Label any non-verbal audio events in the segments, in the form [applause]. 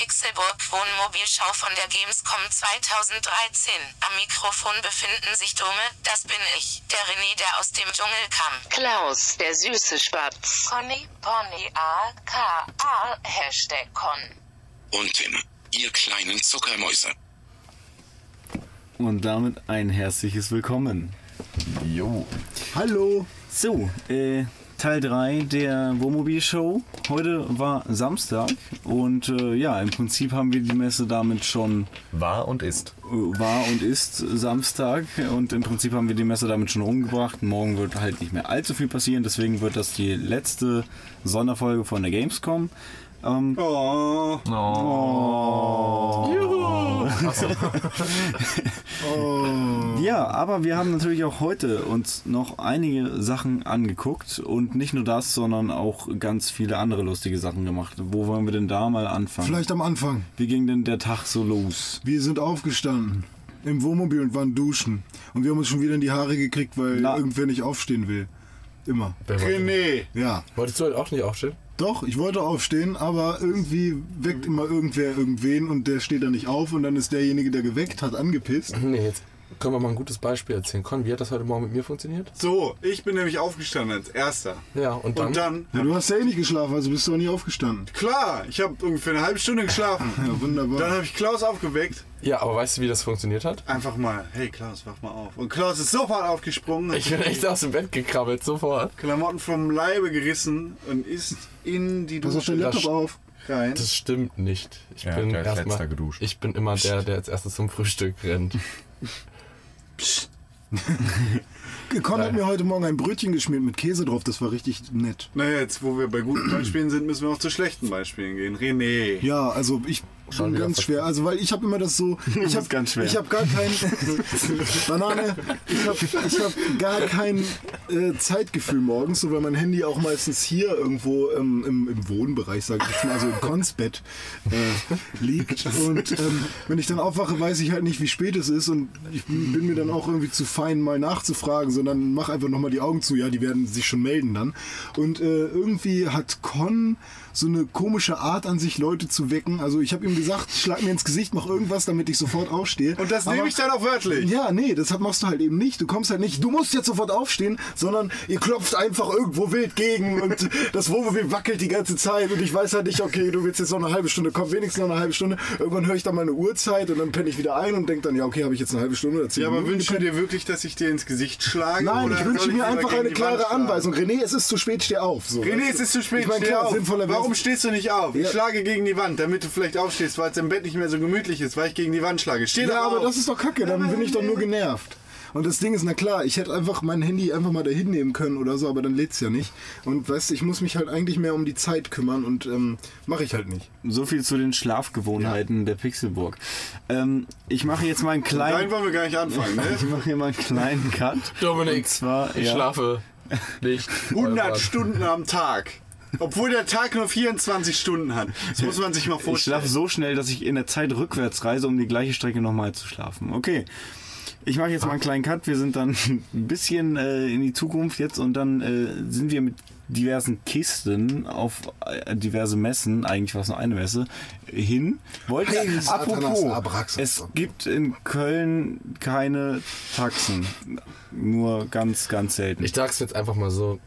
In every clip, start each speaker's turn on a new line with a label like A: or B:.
A: Pixelburg
B: Wohnmobilschau von der Gamescom 2013. Am Mikrofon befinden sich Dome, das bin ich, der René, der aus dem Dschungel kam. Klaus, der süße Spatz. Conny, Pony, A, K, A, Hashtag Con.
C: Und Tim, ihr kleinen Zuckermäuse.
D: Und damit ein herzliches Willkommen.
E: Jo.
D: Hallo. So, äh, Teil 3 der Wohnmobil-Show. Heute war Samstag und äh, ja, im Prinzip haben wir die Messe damit schon
E: War und ist.
D: äh, war und ist Samstag und im Prinzip haben wir die Messe damit schon rumgebracht. Morgen wird halt nicht mehr allzu viel passieren, deswegen wird das die letzte Sonderfolge von der Gamescom. Ähm,
E: Oh. [laughs]
D: Ja, aber wir haben natürlich auch heute uns noch einige Sachen angeguckt und nicht nur das, sondern auch ganz viele andere lustige Sachen gemacht. Wo wollen wir denn da mal anfangen?
F: Vielleicht am Anfang.
D: Wie ging denn der Tag so los?
F: Wir sind aufgestanden im Wohnmobil und waren duschen. Und wir haben uns schon wieder in die Haare gekriegt, weil
D: Na.
F: irgendwer nicht aufstehen will. Immer.
E: René.
F: Ja.
G: Wolltest du heute auch nicht aufstehen?
F: Doch, ich wollte aufstehen, aber irgendwie weckt immer irgendwer irgendwen und der steht dann nicht auf und dann ist derjenige, der geweckt hat, angepisst.
G: Nee, jetzt können wir mal ein gutes Beispiel erzählen. Con, wie hat das heute Morgen mit mir funktioniert?
E: So, ich bin nämlich aufgestanden als erster.
G: Ja, und dann?
E: Und dann,
F: Ja, du hast ja eh nicht geschlafen, also bist du auch nie aufgestanden.
E: klar, ich habe ungefähr eine halbe Stunde geschlafen. [laughs]
F: Ja, wunderbar.
E: Dann habe ich Klaus aufgeweckt.
G: Ja, aber weißt du, wie das funktioniert hat?
E: Einfach mal, hey Klaus, wach mal auf. Und Klaus ist sofort aufgesprungen,
G: Ich bin echt aus dem Bett gekrabbelt, sofort.
E: Klamotten vom Leibe gerissen und ist in die
F: Pass auf
E: Dusche
F: dein Laptop
G: das-
F: auf.
E: rein.
G: Das stimmt nicht. Ich
E: Ja,
G: bin erstmal. Ich bin immer der, der als erstes zum Frühstück rennt. [laughs] [laughs]
F: Con hat mir heute Morgen ein Brötchen geschmiert mit Käse drauf, das war richtig nett.
E: Naja, jetzt wo wir bei guten Beispielen sind, müssen wir auch zu schlechten Beispielen gehen. René.
F: Ja, also ich schon ganz schwer. Also weil ich habe immer das so, [laughs] ich habe
D: ganz schwer.
F: Ich habe gar kein [laughs] Banane. Ich habe ich hab gar kein äh, Zeitgefühl morgens, so weil mein Handy auch meistens hier irgendwo ähm, im, im Wohnbereich, sage ich jetzt mal, also im Konsbett äh, liegt. Und ähm, wenn ich dann aufwache, weiß ich halt nicht, wie spät es ist und ich bin mir dann auch irgendwie zu fein, mal nachzufragen, sondern mach einfach nochmal die Augen zu. Ja, die werden sich schon melden dann. Und äh, irgendwie hat Con so eine komische Art an sich, Leute zu wecken. Also ich habe ihm gesagt, schlag mir ins Gesicht, mach irgendwas, damit ich sofort aufstehe.
E: Und das nehme ich dann auch wörtlich.
F: ja, nee, das machst du halt eben nicht. Du kommst halt nicht, du musst jetzt sofort aufstehen, sondern ihr klopft einfach irgendwo wild gegen und [laughs] das Wohnmobil wackelt die ganze Zeit und ich weiß halt nicht, okay, du willst jetzt noch eine halbe Stunde, komm wenigstens noch eine halbe Stunde. Irgendwann höre ich dann meine Uhrzeit und dann penne ich wieder ein und denke dann, ja, okay, habe ich jetzt eine halbe Stunde oder zehn
E: Ja, aber
F: Minuten
E: wünschst du dir wirklich, dass ich dir ins Gesicht schlage?
F: Nein, ich wünsche mir einfach eine klare? Anweisung. René, es ist zu spät, steh auf. So,
E: René, es ist zu spät,
F: Ich
E: steh
F: klar,
E: auf.
F: sinnvoller
E: Warum stehst du nicht auf? Ich
F: Ja.
E: schlage gegen die Wand, damit du vielleicht aufstehst, weil es im Bett nicht mehr so gemütlich ist, weil ich gegen die Wand schlage. Steh
F: Ja, aber
E: auf.
F: das ist doch kacke, dann bin ich doch nur genervt. Und das Ding ist, na klar, ich hätte einfach mein Handy einfach mal dahin nehmen können oder so, aber dann lädt's ja nicht. Und weißt du, ich muss mich halt eigentlich mehr um die Zeit kümmern und ähm, mache ich halt nicht.
D: So viel zu den Schlafgewohnheiten der Pixelburg. Ähm, ich mache jetzt mal einen
E: Nein,
D: kleinen,
E: wollen wir gar nicht anfangen, [laughs]
D: ich
E: ne?
D: mache hier mal einen kleinen Cut.
G: Dominik,
D: Und zwar,
G: ich
D: ja.
G: schlafe [laughs] nicht.
E: 100 Stunden am Tag. Obwohl der Tag nur 24 Stunden hat. Das muss man sich mal
D: Ich
E: vorstellen.
D: schlafe so schnell, dass ich in der Zeit rückwärts reise, um die gleiche Strecke nochmal zu schlafen. Okay. Ich mache jetzt mal einen kleinen Cut. Wir sind dann [laughs] ein bisschen äh, in die Zukunft jetzt und dann äh, sind wir mit diversen Kisten auf äh, diverse Messen, eigentlich war es nur eine Messe, hin. Wollte,
F: Satanas,
D: apropos, es gibt in Köln keine Taxen. Nur ganz, ganz selten.
G: Ich sag's jetzt einfach mal so: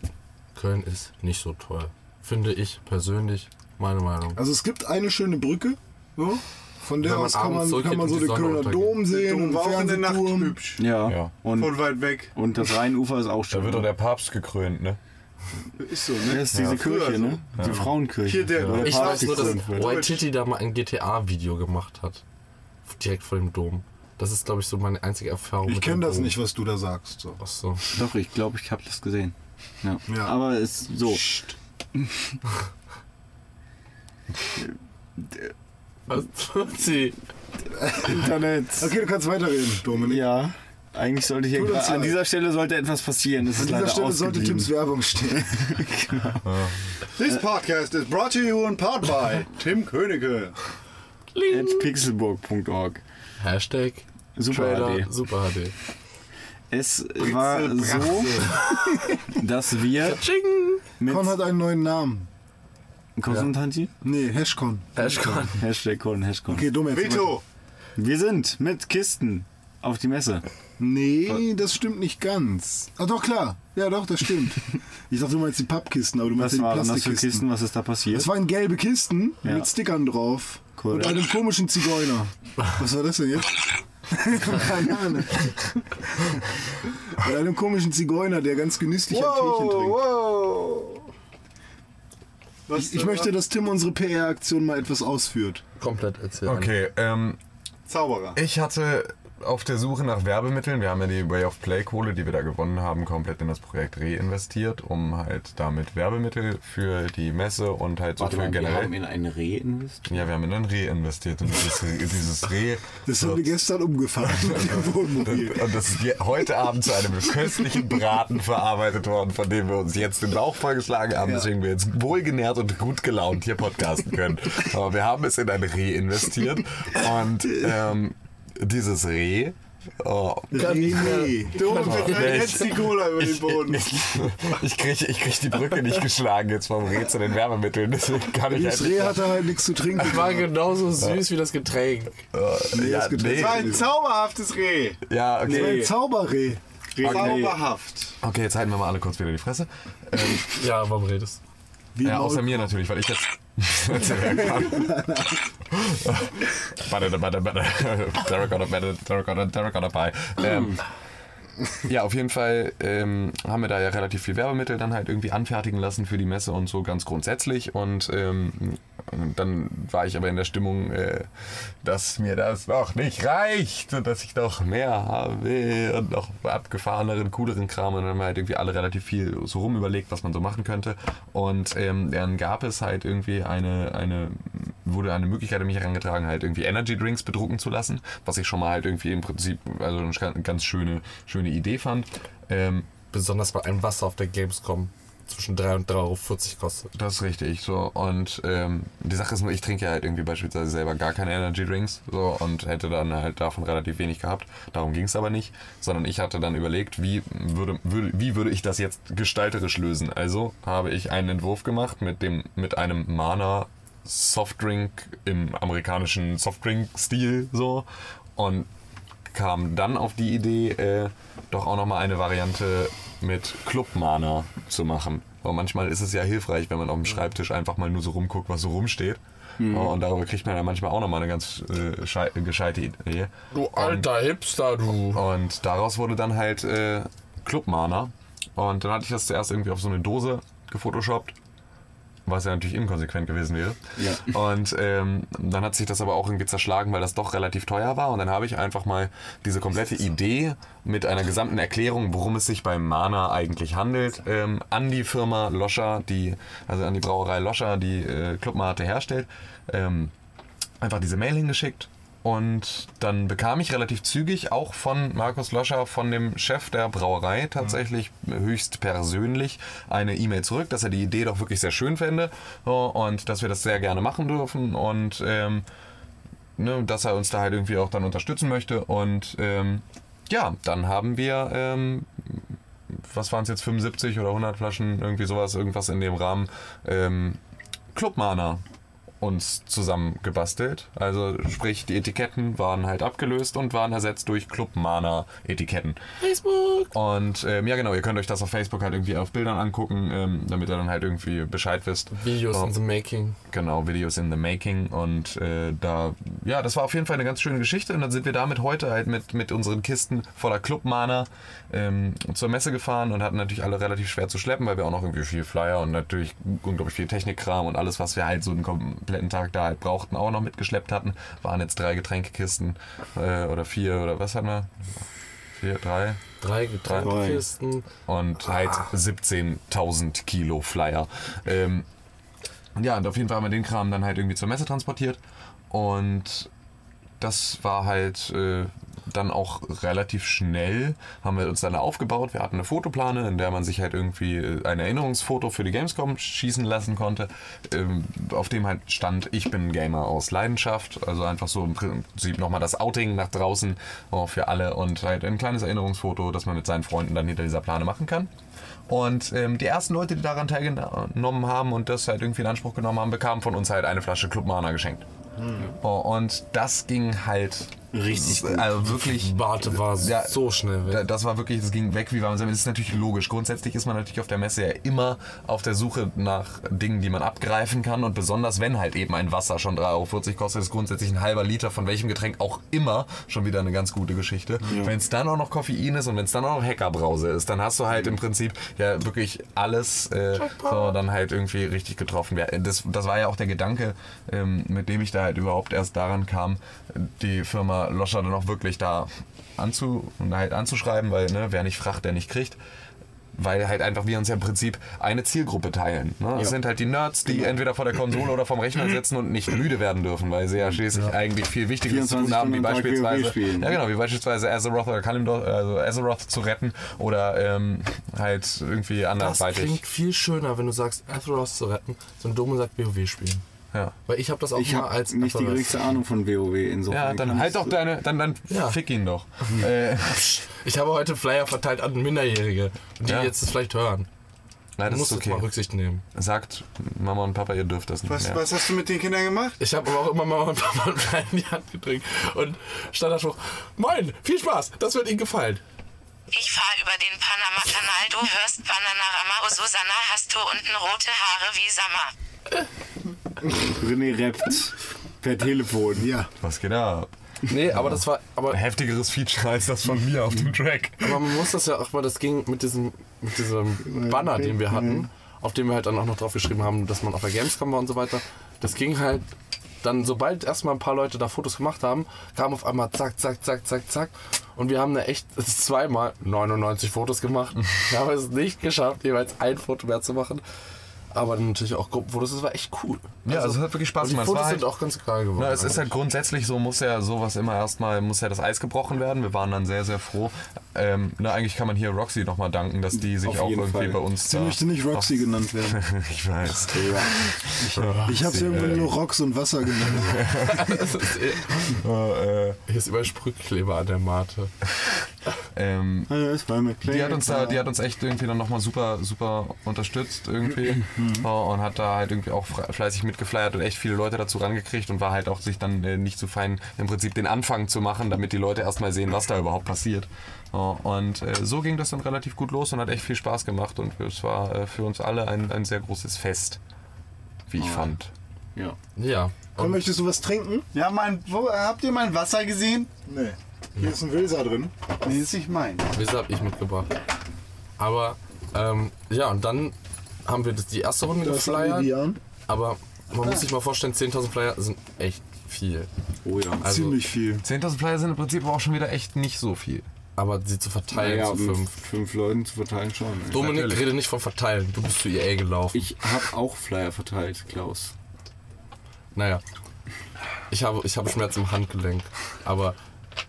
G: Köln ist nicht so toll. Finde ich persönlich, meine Meinung.
F: Also es gibt eine schöne Brücke, so, von der aus kann man, kann man so den Kölner
G: untergeht.
F: Dom sehen und
E: war auch in der Nacht hübsch.
D: ja.
H: Ja.
D: Und,
E: Von weit weg.
D: und das Rheinufer ist auch schön.
H: Da wird doch der Papst gekrönt, ne?
E: Ist so,
D: das
E: ne?
D: ist diese
E: Ja, früher
D: Kirche, ne? Die Frauenkirche.
E: Hier der-
D: Wo der
G: Ich
D: Papst
G: weiß nur, dass. White Titty da mal ein GTA-Video gemacht hat. Direkt vor dem Dom. Das ist, glaube ich, so meine einzige Erfahrung.
F: Ich kenne das
G: Dom.
F: nicht, was du da sagst. So.
G: Ach so.
D: Doch, ich glaube, ich habe das gesehen. Ja.
F: Ja.
D: Aber es ist so.
G: Was tut sie?
D: Internet.
F: Okay, du kannst weiterreden, Dominik.
D: Ja. Eigentlich sollte hier an dieser Stelle sollte etwas passieren. Das
F: An
D: ist
F: dieser Stelle sollte. Tims Werbung stehen. [laughs]
E: This podcast is brought to you in part by Tim Königke.
D: At pixelburg.org.
G: Hashtag
D: Super
G: Trailer
D: HD.
G: Super HD.
D: Es war so, dass wir mit
F: Con hat einen neuen Namen.
D: Konstantin?
F: Nee, Hashcon.
G: Hashcon.
D: Hashtag Con, Hashtag
F: Okay, dumm jetzt.
E: Vito.
D: Wir sind mit Kisten auf die Messe.
F: Nee, das stimmt nicht ganz. Ah, doch, klar. Ja, doch, das stimmt. Ich dachte, du meinst die Pappkisten, aber du meinst
D: Was
F: ja die
D: waren das für
F: Plastikkisten.
D: Kisten? Was ist da passiert?
F: Das waren gelbe Kisten
D: Ja.
F: mit Stickern drauf.
D: Cool.
F: Und einem komischen Zigeuner. Was war das denn jetzt? Banane. Und einem komischen Zigeuner, der ganz genüsslich ein Teechen trinkt.
E: wow. Was
F: Ich, ich möchte, dass Tim unsere PR-Aktion mal etwas ausführt.
G: Komplett erzählen.
H: Okay, ähm,
E: Zauberer.
H: ich hatte auf der Suche nach Werbemitteln, wir haben ja die Way of Play Kohle, die wir da gewonnen haben, komplett in das Projekt reinvestiert, um halt damit Werbemittel für die Messe und halt so
D: Warte
H: für
D: mal, wir
H: generell.
D: haben in ein Reh investiert.
H: Ja, wir haben in ein Reh investiert und dieses, dieses Reh. [laughs]
F: Das haben wir gestern umgefahren [laughs] mit dem Wohnmobil.
H: Und das ist heute Abend zu einem köstlichen Braten verarbeitet worden, von dem wir uns jetzt den Bauch vollgeschlagen haben, deswegen wir jetzt wohlgenährt und gut gelaunt hier podcasten können. Aber wir haben es in ein Reh investiert und ähm, dieses Reh. Oh,
F: René.
E: Du rennst die Cola über den
H: ich,
E: Boden.
H: ich, ich kriege ich krieg die Brücke nicht geschlagen jetzt vom Reh zu den Werbemitteln, deswegen kann ich
F: Das
H: halt
F: Reh hatte halt nichts zu trinken.
G: War genauso süß wie das Getränk.
H: nee, ja,
F: das Getränk-
E: Das war ein zauberhaftes Reh.
H: ja, okay.
F: Ein Zauberreh.
E: Zauberhaft.
H: Okay, jetzt halten wir mal alle kurz wieder die Fresse. Ähm,
G: Ja, warum redest
F: Wie
H: Ja, außer mir natürlich, weil ich jetzt. [laughs] erzählen kann. [laughs] Warte, warte, warte. Derek on a Derek on a, Derek on a pie. Ähm, ja, auf jeden Fall ähm, haben wir da ja relativ viel Werbemittel dann halt irgendwie anfertigen lassen für die Messe und so ganz grundsätzlich. Und ähm, dann war ich aber in der Stimmung, äh, dass mir das noch nicht reicht und dass ich noch mehr will und noch abgefahreneren, cooleren Kram. Und dann haben wir halt irgendwie alle relativ viel so rum überlegt, was man so machen könnte. Und ähm, dann gab es halt irgendwie eine, eine, wurde eine Möglichkeit an mich herangetragen, halt irgendwie Energy Drinks bedrucken zu lassen, was ich schon mal halt irgendwie im Prinzip, also eine ganz schöne, schöne Idee fand. Ähm,
G: Besonders bei einem Wasser auf der Gamescom zwischen 3 und 3,40 Euro kostet.
H: Das ist richtig. So. Und ähm, die Sache ist nur, ich trinke ja halt irgendwie beispielsweise selber gar keine Energy Drinks so, und hätte dann halt davon relativ wenig gehabt. Darum ging es aber nicht, sondern ich hatte dann überlegt, wie würde, würde, wie würde ich das jetzt gestalterisch lösen. Also habe ich einen Entwurf gemacht mit, dem, mit einem Mana Softdrink im amerikanischen Softdrink-Stil so und kam dann auf die Idee, äh, doch auch nochmal eine Variante mit Club-Mana zu machen. Weil manchmal ist es ja hilfreich, wenn man auf dem Schreibtisch einfach mal nur so rumguckt, was so rumsteht. Ja, Und darüber kriegt man ja manchmal auch nochmal eine ganz äh, schei- gescheite Idee.
G: Du alter Hipster, du.
H: Und daraus wurde dann halt äh, Club-Mana. Und dann hatte ich das zuerst irgendwie auf so eine Dose gefotoshoppt. Was ja natürlich inkonsequent gewesen wäre.
D: Ja.
H: Und ähm, dann hat sich das aber auch irgendwie zerschlagen, weil das doch relativ teuer war. Und dann habe ich einfach mal diese komplette Idee mit einer gesamten Erklärung, worum es sich beim Mana eigentlich handelt, ähm, an die Firma Loscher, die, also an die Brauerei Loscher, die äh, Clubmate herstellt, ähm, einfach diese Mail hingeschickt. Und dann bekam ich relativ zügig auch von Markus Loscher, von dem Chef der Brauerei, tatsächlich höchst persönlich eine E-Mail zurück, dass er die Idee doch wirklich sehr schön fände so, und dass wir das sehr gerne machen dürfen und ähm, ne, dass er uns da halt irgendwie auch dann unterstützen möchte. Und ähm, ja, dann haben wir, ähm, was waren es jetzt, 75 oder 100 Flaschen, irgendwie sowas, irgendwas in dem Rahmen, ähm, Clubmana uns zusammen gebastelt. Also sprich, die Etiketten waren halt abgelöst und waren ersetzt durch Club-Mana-Etiketten.
G: Facebook.
H: Und ähm, ja genau, ihr könnt euch das auf Facebook halt irgendwie auf Bildern angucken, ähm, damit ihr dann halt irgendwie Bescheid wisst.
G: Videos
H: So.
G: in the making.
H: Genau, Videos in the Making und äh, da, ja, das war auf jeden Fall eine ganz schöne Geschichte und dann sind wir damit heute halt mit, mit unseren Kisten voller Clubmana ähm, zur Messe gefahren und hatten natürlich alle relativ schwer zu schleppen, weil wir auch noch irgendwie viel Flyer und natürlich unglaublich viel Technikkram und alles, was wir halt so einen kompletten Tag da halt brauchten, auch noch mitgeschleppt hatten. Waren jetzt drei Getränkekisten äh, oder vier oder was hatten wir? Vier, drei?
G: Drei Getränkekisten.
H: und halt 17.000 Kilo Flyer. Ähm, ja, und auf jeden Fall haben wir den Kram dann halt irgendwie zur Messe transportiert und das war halt äh, dann auch relativ schnell, haben wir uns dann aufgebaut. Wir hatten eine Fotoplane, in der man sich halt irgendwie äh, ein Erinnerungsfoto für die Gamescom schießen lassen konnte, ähm, auf dem halt stand, ich bin Gamer aus Leidenschaft. Also einfach so im Prinzip nochmal das Outing nach draußen äh, für alle und halt ein kleines Erinnerungsfoto, das man mit seinen Freunden dann hinter dieser Plane machen kann. Und ähm, die ersten Leute, die daran teilgenommen haben und das halt irgendwie in Anspruch genommen haben, bekamen von uns halt eine Flasche Club Mana geschenkt. Oh, und das ging halt
D: Richtig gut.
H: Also wirklich.
G: Warte, war
H: Ja,
G: so schnell weg.
H: Da- Das war wirklich, das ging weg wie warm. Das ist natürlich logisch. Grundsätzlich ist man natürlich auf der Messe ja immer auf der Suche nach Dingen, die man abgreifen kann. Und besonders wenn halt eben ein Wasser schon 3,40 Euro kostet, ist grundsätzlich ein halber Liter von welchem Getränk auch immer schon wieder eine ganz gute Geschichte. Wenn es dann auch noch Koffein ist und wenn es dann auch noch Hackerbrause ist, dann hast du halt im Prinzip ja wirklich alles äh, so dann halt irgendwie richtig getroffen. Ja, Das, das war ja auch der Gedanke, ähm, mit dem ich da halt überhaupt erst daran kam, die Firma Loscher dann auch wirklich da anzu, halt anzuschreiben, weil ne, wer nicht fracht, der nicht kriegt. Weil halt einfach wir uns ja im Prinzip eine Zielgruppe teilen. Ne? Es sind halt die Nerds, die entweder vor der Konsole oder vom Rechner [clears throat] sitzen und nicht müde werden dürfen, weil sie ja schließlich eigentlich viel Wichtigeres zu tun
D: 24
H: haben, wie beispielsweise, ja genau, wie beispielsweise Azeroth oder Kalimdor, also Azeroth zu retten oder ähm, halt irgendwie
G: Das
H: andersweitig.
G: klingt viel schöner, wenn du sagst, Azeroth zu retten, so ein Dumme sagt WoW spielen.
H: Ja.
G: Weil ich habe das auch
D: Ich
G: mal als
D: nicht die geringste Ahnung von WoW insofern.
H: Ja, dann halt doch deine, dann, dann
G: Ja.
H: fick ihn doch. äh, [laughs]
G: Ich habe heute Flyer verteilt an Minderjährige, die
H: Ja.
G: jetzt das vielleicht hören.
H: nein,
G: Du
H: das
G: musst
H: ist
G: jetzt mal
H: okay.
G: Rücksicht nehmen.
H: Sagt Mama und Papa, ihr dürft das nicht
E: Was,
H: mehr.
E: was hast du mit den Kindern gemacht?
G: Ich habe aber auch immer Mama und Papa einen Flyer in die Hand gedrückt und Standardspruch, moin, viel Spaß, das wird Ihnen gefallen.
B: Ich fahr über den Panama-Kanal, du hörst Bananarama, oh Susanna, hast du unten rote Haare wie Sommer.
D: René rappt per Telefon.
F: Ja.
H: Was geht ab?
G: Nee, aber das war, aber,
H: Ein heftigeres Feature als das von mir auf dem Track.
G: aber man muss das ja auch mal, das ging mit diesem, mit diesem Banner, den wir hatten, auf dem wir halt dann auch noch drauf geschrieben haben, dass man auf der Gamescom war und so weiter. Das ging halt dann, sobald erstmal ein paar Leute da Fotos gemacht haben, kam auf einmal zack, zack, zack, zack, zack. Und wir haben da echt zweimal 99 Fotos gemacht. Wir haben es nicht geschafft, jeweils ein Foto mehr zu machen. Aber natürlich auch Gruppenfotos, das war echt cool.
H: Ja, also es hat wirklich Spaß
G: die
H: gemacht. Es
G: Fotos
H: halt-
G: sind auch ganz geil geworden.
H: Na, es ist halt grundsätzlich so, muss ja sowas immer erstmal, muss ja das Eis gebrochen werden. Wir waren dann sehr, sehr froh. Ähm, na, eigentlich kann man hier Roxy nochmal danken, dass die sich
D: Auf
H: auch irgendwie
D: Fall.
H: bei uns
F: Sie möchte nicht Roxy genannt werden. [laughs]
H: ich weiß.
F: Ich habe sie irgendwann nur Rocks und Wasser genannt. [laughs]
G: Hier ist überall Sprühkleber an der Mate.
H: ähm,
D: Ja, klar.
H: die hat uns da, die hat uns echt irgendwie dann nochmal super, super unterstützt irgendwie [clears throat] Oh, und hat da halt irgendwie auch fleißig mitgefleiert und echt viele Leute dazu rangekriegt und war halt auch sich dann äh, nicht zu fein, im Prinzip den Anfang zu machen, damit die Leute erstmal sehen, was da überhaupt passiert. Oh, und äh, so ging das dann relativ gut los und hat echt viel Spaß gemacht und es war äh, für uns alle ein, ein sehr großes Fest, wie ich fand.
D: Ja.
G: Ja.
F: Komm, möchtest du was trinken?
E: Ja, mein, wo, habt ihr mein Wasser gesehen?
F: Nee. Hier ist ein Wilser drin.
E: Nee, ist nicht mein.
G: Wieso habe ich mitgebracht? Aber, ähm, ja, und dann haben wir das, die erste Runde
F: Das
G: geflyert. Aber man muss sich mal vorstellen, 10.000 Flyer sind echt viel.
D: Oh ja.
G: Also,
F: Ziemlich viel.
H: 10.000 Flyer sind im Prinzip aber auch schon wieder echt nicht so viel.
G: Aber sie zu verteilen
D: Naja,
G: zu fünf.
D: fünf Leuten zu verteilen schon. ey.
G: Dominik,
H: natürlich.
G: rede nicht von verteilen. Du bist zu EA gelaufen.
D: Ich habe auch Flyer verteilt, Klaus.
G: Naja. Ich habe, ich habe Schmerz im Handgelenk. Aber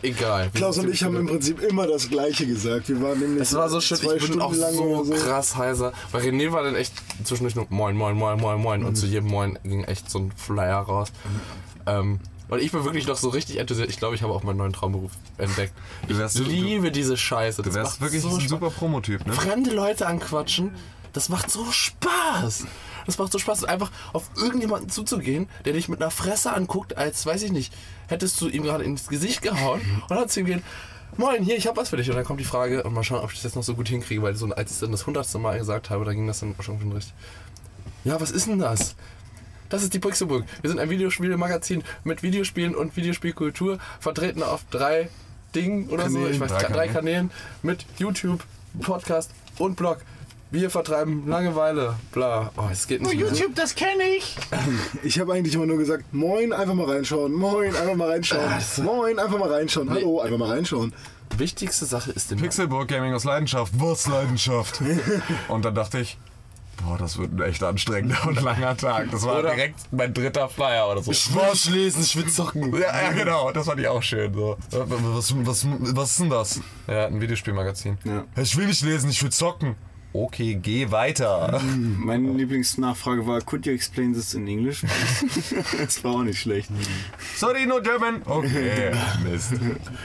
G: egal.
F: Klaus und ich haben im Prinzip immer das Gleiche gesagt. Wir waren nämlich
G: Es war so schön,
F: zwei
G: ich bin
F: Stunden
G: auch
F: lang
G: so
F: oder
G: krass heiser. Weil René war dann echt zwischendurch nur Moin, Moin, Moin, Moin, Moin. Und zu jedem Moin ging echt so ein Flyer raus. Ähm, und ich bin wirklich noch so richtig enthusiastisch. Ich glaube, ich habe auch meinen neuen Traumberuf entdeckt.
H: Du wärst-
G: ich liebe diese Scheiße.
H: Du
G: Das
H: wärst
G: macht
H: wirklich
G: so
H: ein super Promotyp, ne?
G: Fremde Leute anquatschen, das macht so Spaß. Das macht so Spaß, einfach auf irgendjemanden zuzugehen, der dich mit einer Fresse anguckt, als, weiß ich nicht, hättest du ihm gerade ins Gesicht gehauen und dann zu ihm gehen, Moin, hier, ich habe was für dich. Und dann kommt die Frage, und mal schauen, ob ich das jetzt noch so gut hinkriege, weil so, als ich es dann das hundertste Mal gesagt habe, da ging das dann schon richtig. Ja, was ist denn das? Das ist die Pixelburg. Wir sind ein Videospielmagazin mit Videospielen und Videospielkultur, vertreten auf drei Dingen oder so. Ich weiß,
H: Drei
G: drei, drei
H: Kanälen.
G: Kanälen mit YouTube, Podcast und Blog. Wir vertreiben Langeweile, bla. Oh, es geht nicht. mehr.
E: YouTube, das kenne ich.
F: Ich habe eigentlich immer nur gesagt, moin, einfach mal reinschauen, moin, einfach mal reinschauen, moin, einfach mal reinschauen, hallo, einfach mal reinschauen.
G: Wichtigste Sache ist im
H: Pixelburg Gaming aus Leidenschaft. Was Leidenschaft? [laughs] Und dann dachte ich, boah, das wird ein echt anstrengender und langer Tag. Das war
G: Oder-
H: direkt mein dritter Flyer oder so.
G: Ich will nicht lesen, ich will zocken.
H: Ja, ja, genau, das fand ich auch schön. So. Was, was, was ist denn das? Ja, ein Videospielmagazin.
D: Ja.
H: Ich will nicht lesen, ich will zocken. Okay, geh weiter. [laughs]
D: Meine Lieblingsnachfrage war, could you explain this in English? [laughs] das war auch nicht schlecht.
H: Sorry, no German. Okay, [laughs] Mist.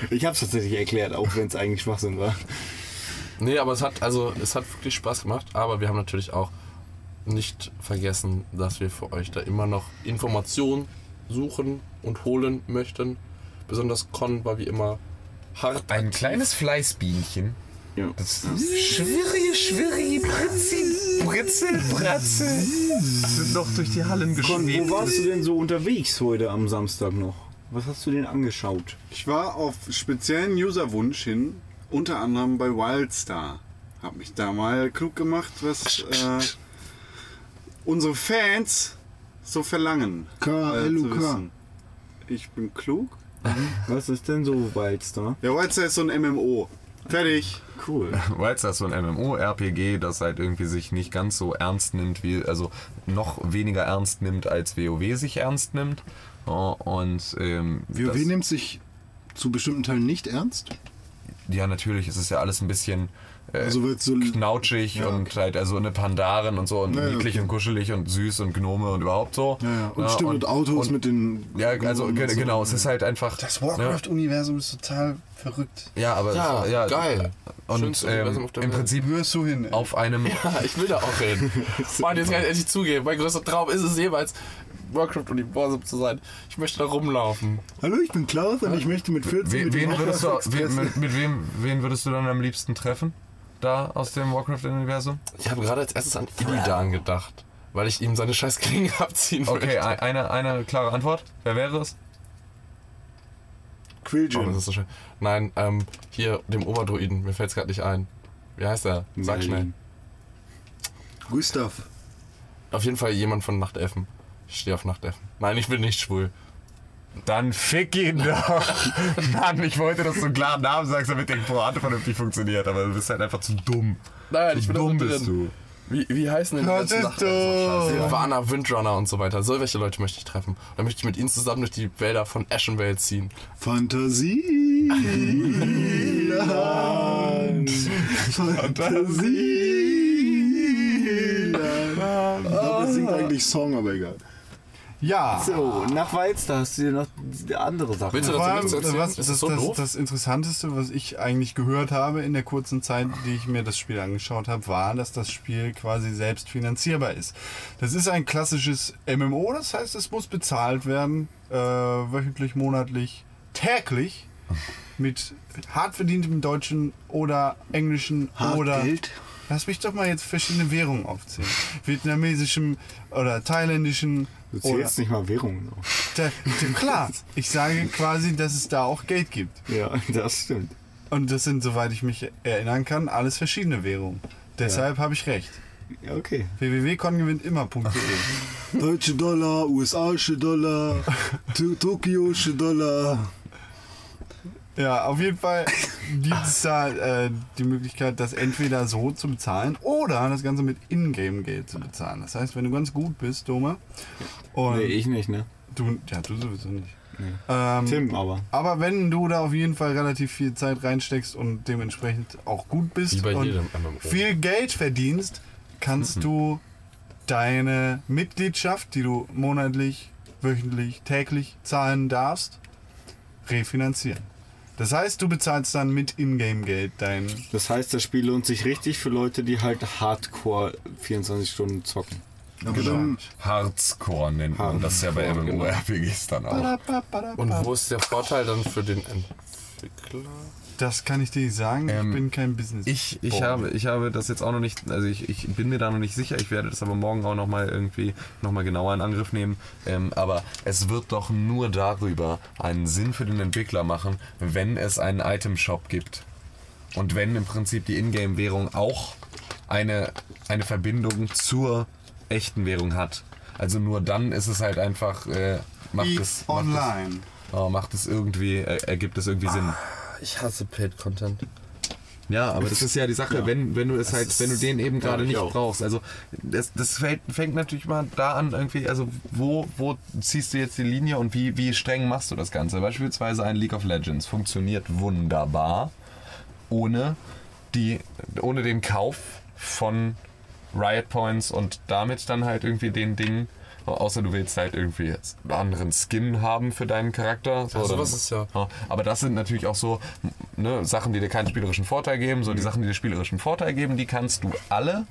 D: Ich habe es tatsächlich erklärt, auch wenn es eigentlich Schwachsinn war.
G: Nee, aber es hat, also, es hat wirklich Spaß gemacht, aber wir haben natürlich auch nicht vergessen, dass wir für euch da immer noch Informationen suchen und holen möchten. Besonders Con war wie immer hart.
H: Ein kleines Fleißbienchen.
D: Ja.
H: Schwirri, Schwirri, Britzi, Britzel, Bratze. Sind noch durch die Hallen geschwebt.
D: wo warst du denn so unterwegs heute am Samstag noch? Was hast du denn angeschaut?
E: Ich war auf speziellen Userwunsch hin, unter anderem bei Wildstar. Hab mich da mal klug gemacht, was äh, unsere Fans so verlangen. äh,
F: K.L.U.K..
E: zu wissen. Ich bin klug.
D: Was ist denn so Wildstar?
E: Ja, Wildstar ist so ein MMO. Fertig.
D: Cool. [laughs]
H: Wildstar ist so ein MMO-RPG, das halt irgendwie sich nicht ganz so ernst nimmt, wie, also noch weniger ernst nimmt, als WoW sich ernst nimmt. Und ähm,
F: WoW nimmt sich zu bestimmten Teilen nicht ernst.
H: Ja, natürlich, es ist ja alles ein bisschen
F: Also wird's so
H: knautschig
F: Ja,
H: und halt also eine Pandaren und so und
F: Ja,
H: niedlich
F: okay.
H: und kuschelig und süß und Gnome und überhaupt so.
F: Ja, ja. Und stimmt, und, Autos
H: und-
F: mit den.
H: Ja, also
F: und
H: ge-
F: so.
H: genau, es ist halt einfach.
E: Das
H: ne?
E: Warcraft-Universum ist total verrückt.
H: Ja, aber
G: Ja,
H: ja,
G: geil.
H: Und
G: Schönste Universum
H: ähm, im. Prinzip
E: Hörst du hin? ey.
H: auf einem
G: Ja, ich will da auch hin. [laughs] Mann, jetzt kann ich endlich zugeben. Mein größter Traum ist es jeweils, Warcraft-Universum zu sein. Ich möchte da rumlaufen.
F: Hallo, ich bin Klaus und ich möchte mit 14
H: We,
F: mit dem
H: wen würdest du, mit, mit wem wen würdest du dann am liebsten treffen? Da aus dem Warcraft-Universum?
G: Ich habe gerade als erstes an Illidan gedacht, weil ich ihm seine scheiß Klinge [laughs] abziehen
H: Okay,
G: möchte.
H: ein- eine, eine klare Antwort. Wer wäre es?
G: Oh,
F: Quilljin.
G: das ist so schön. Nein, ähm, hier, dem Oberdruiden, mir fällt es gerade nicht ein. Wie heißt er? Sag schnell.
D: Merlin.
F: Gustav.
G: Auf jeden Fall jemand von Nachtelfen. Ich stehe auf Nachtelfen. Nein, ich bin nicht schwul.
H: Dann fick ihn doch. [laughs] Mann, ich wollte, dass du einen klaren Namen sagst, damit die Pointe vernünftig funktioniert, aber du bist halt einfach zu dumm.
G: Nein, ich bin
H: dumm bist
G: drin.
H: du.
G: Wie, wie heißen denn die
E: Was
G: ganzen
E: du?
G: Silvana, Windrunner und so weiter. So welche Leute möchte ich treffen. Da möchte ich mit ihnen zusammen durch die Wälder von Ashenvale ziehen.
F: Fantasie. Land. Fantasie. Ich glaube, er singt eigentlich Song, aber egal.
E: Ja.
D: So, nach Wildstar hast du dir noch andere Sachen.
G: Willst du dazu
E: allem,
G: nichts erzählen?
E: was,
G: ist
E: das,
G: das so
E: das,
G: doof?
E: das Interessanteste, was ich eigentlich gehört habe in der kurzen Zeit, die ich mir das Spiel angeschaut habe, war, dass das Spiel quasi selbst finanzierbar ist. Das ist ein klassisches MMO, das heißt, es muss bezahlt werden, äh, wöchentlich, monatlich, täglich, mit hart verdientem deutschen oder englischen oder
F: Hartgeld?
E: Lass mich doch mal jetzt verschiedene Währungen aufzählen. Vietnamesischem oder thailändischen
D: Du
E: oder
D: zählst nicht mal Währungen auf.
E: da, da, klar, ich sage quasi, dass es da auch Geld gibt.
D: Ja, das stimmt.
E: Und das sind, soweit ich mich erinnern kann, alles verschiedene Währungen. Deshalb habe ich recht.
D: Ja, okay.
E: www.congewinntimmer.de
F: Deutsche Dollar, USAische Dollar, To- Tokiosche Dollar.
E: Ja, auf jeden Fall gibt es da äh, die Möglichkeit, das entweder so zu bezahlen oder das Ganze mit Ingame-Geld zu bezahlen. Das heißt, wenn du ganz gut bist, Doma, und
D: Nee, ich nicht, ne?
E: du, ja, du sowieso nicht. Ähm,
D: Tim aber.
E: Aber wenn du da auf jeden Fall relativ viel Zeit reinsteckst und dementsprechend auch gut bist und viel Geld verdienst, kannst du deine Mitgliedschaft, die du monatlich, wöchentlich, täglich zahlen darfst, refinanzieren. Das heißt, du bezahlst dann mit Ingame-Geld dein.
D: Das heißt, das Spiel lohnt sich richtig für Leute, die halt Hardcore 24 Stunden zocken.
F: Dann,
H: Hardcore nennt man das ja bei
D: Hardcore,
H: MMORPGs dann auch.
G: Und wo ist der Vorteil dann für den Entwickler?
E: Das kann ich dir nicht sagen.
H: Ähm,
E: ich bin kein Business.
H: Ich, ich,
E: Boy.
H: habe, ich habe das jetzt auch noch nicht, also ich, ich bin mir da noch nicht sicher, ich werde das aber morgen auch nochmal irgendwie nochmal genauer in Angriff nehmen. Ähm, aber es wird doch nur darüber einen Sinn für den Entwickler machen, wenn es einen Item-Shop gibt. Und wenn im Prinzip die Ingame-Währung auch eine, eine Verbindung zur echten Währung hat. Also nur dann ist es halt einfach, äh, macht, es, macht, es,
E: online.
H: oh, macht es irgendwie, äh, ergibt es irgendwie Sinn.
G: Ich hasse Paid Content.
H: Ja, aber das ist ja die Sache, wenn, wenn du es halt, wenn du den eben gerade
G: ich
H: nicht
G: auch.
H: brauchst. Also das, das fängt, fängt natürlich mal da an, irgendwie, also wo, wo ziehst du jetzt die Linie und wie, wie streng machst du das Ganze? Beispielsweise ein League of Legends funktioniert wunderbar ohne, die, ohne den Kauf von Riot Points und damit dann halt irgendwie den Ding. Außer du willst halt irgendwie einen anderen Skin haben für deinen Charakter. So,
G: Ja,
H: dann-
G: sowas ist ja-
H: Aber das sind natürlich auch so ne, Sachen, die dir keinen spielerischen Vorteil geben. So die Sachen, die dir spielerischen Vorteil geben, die kannst du alle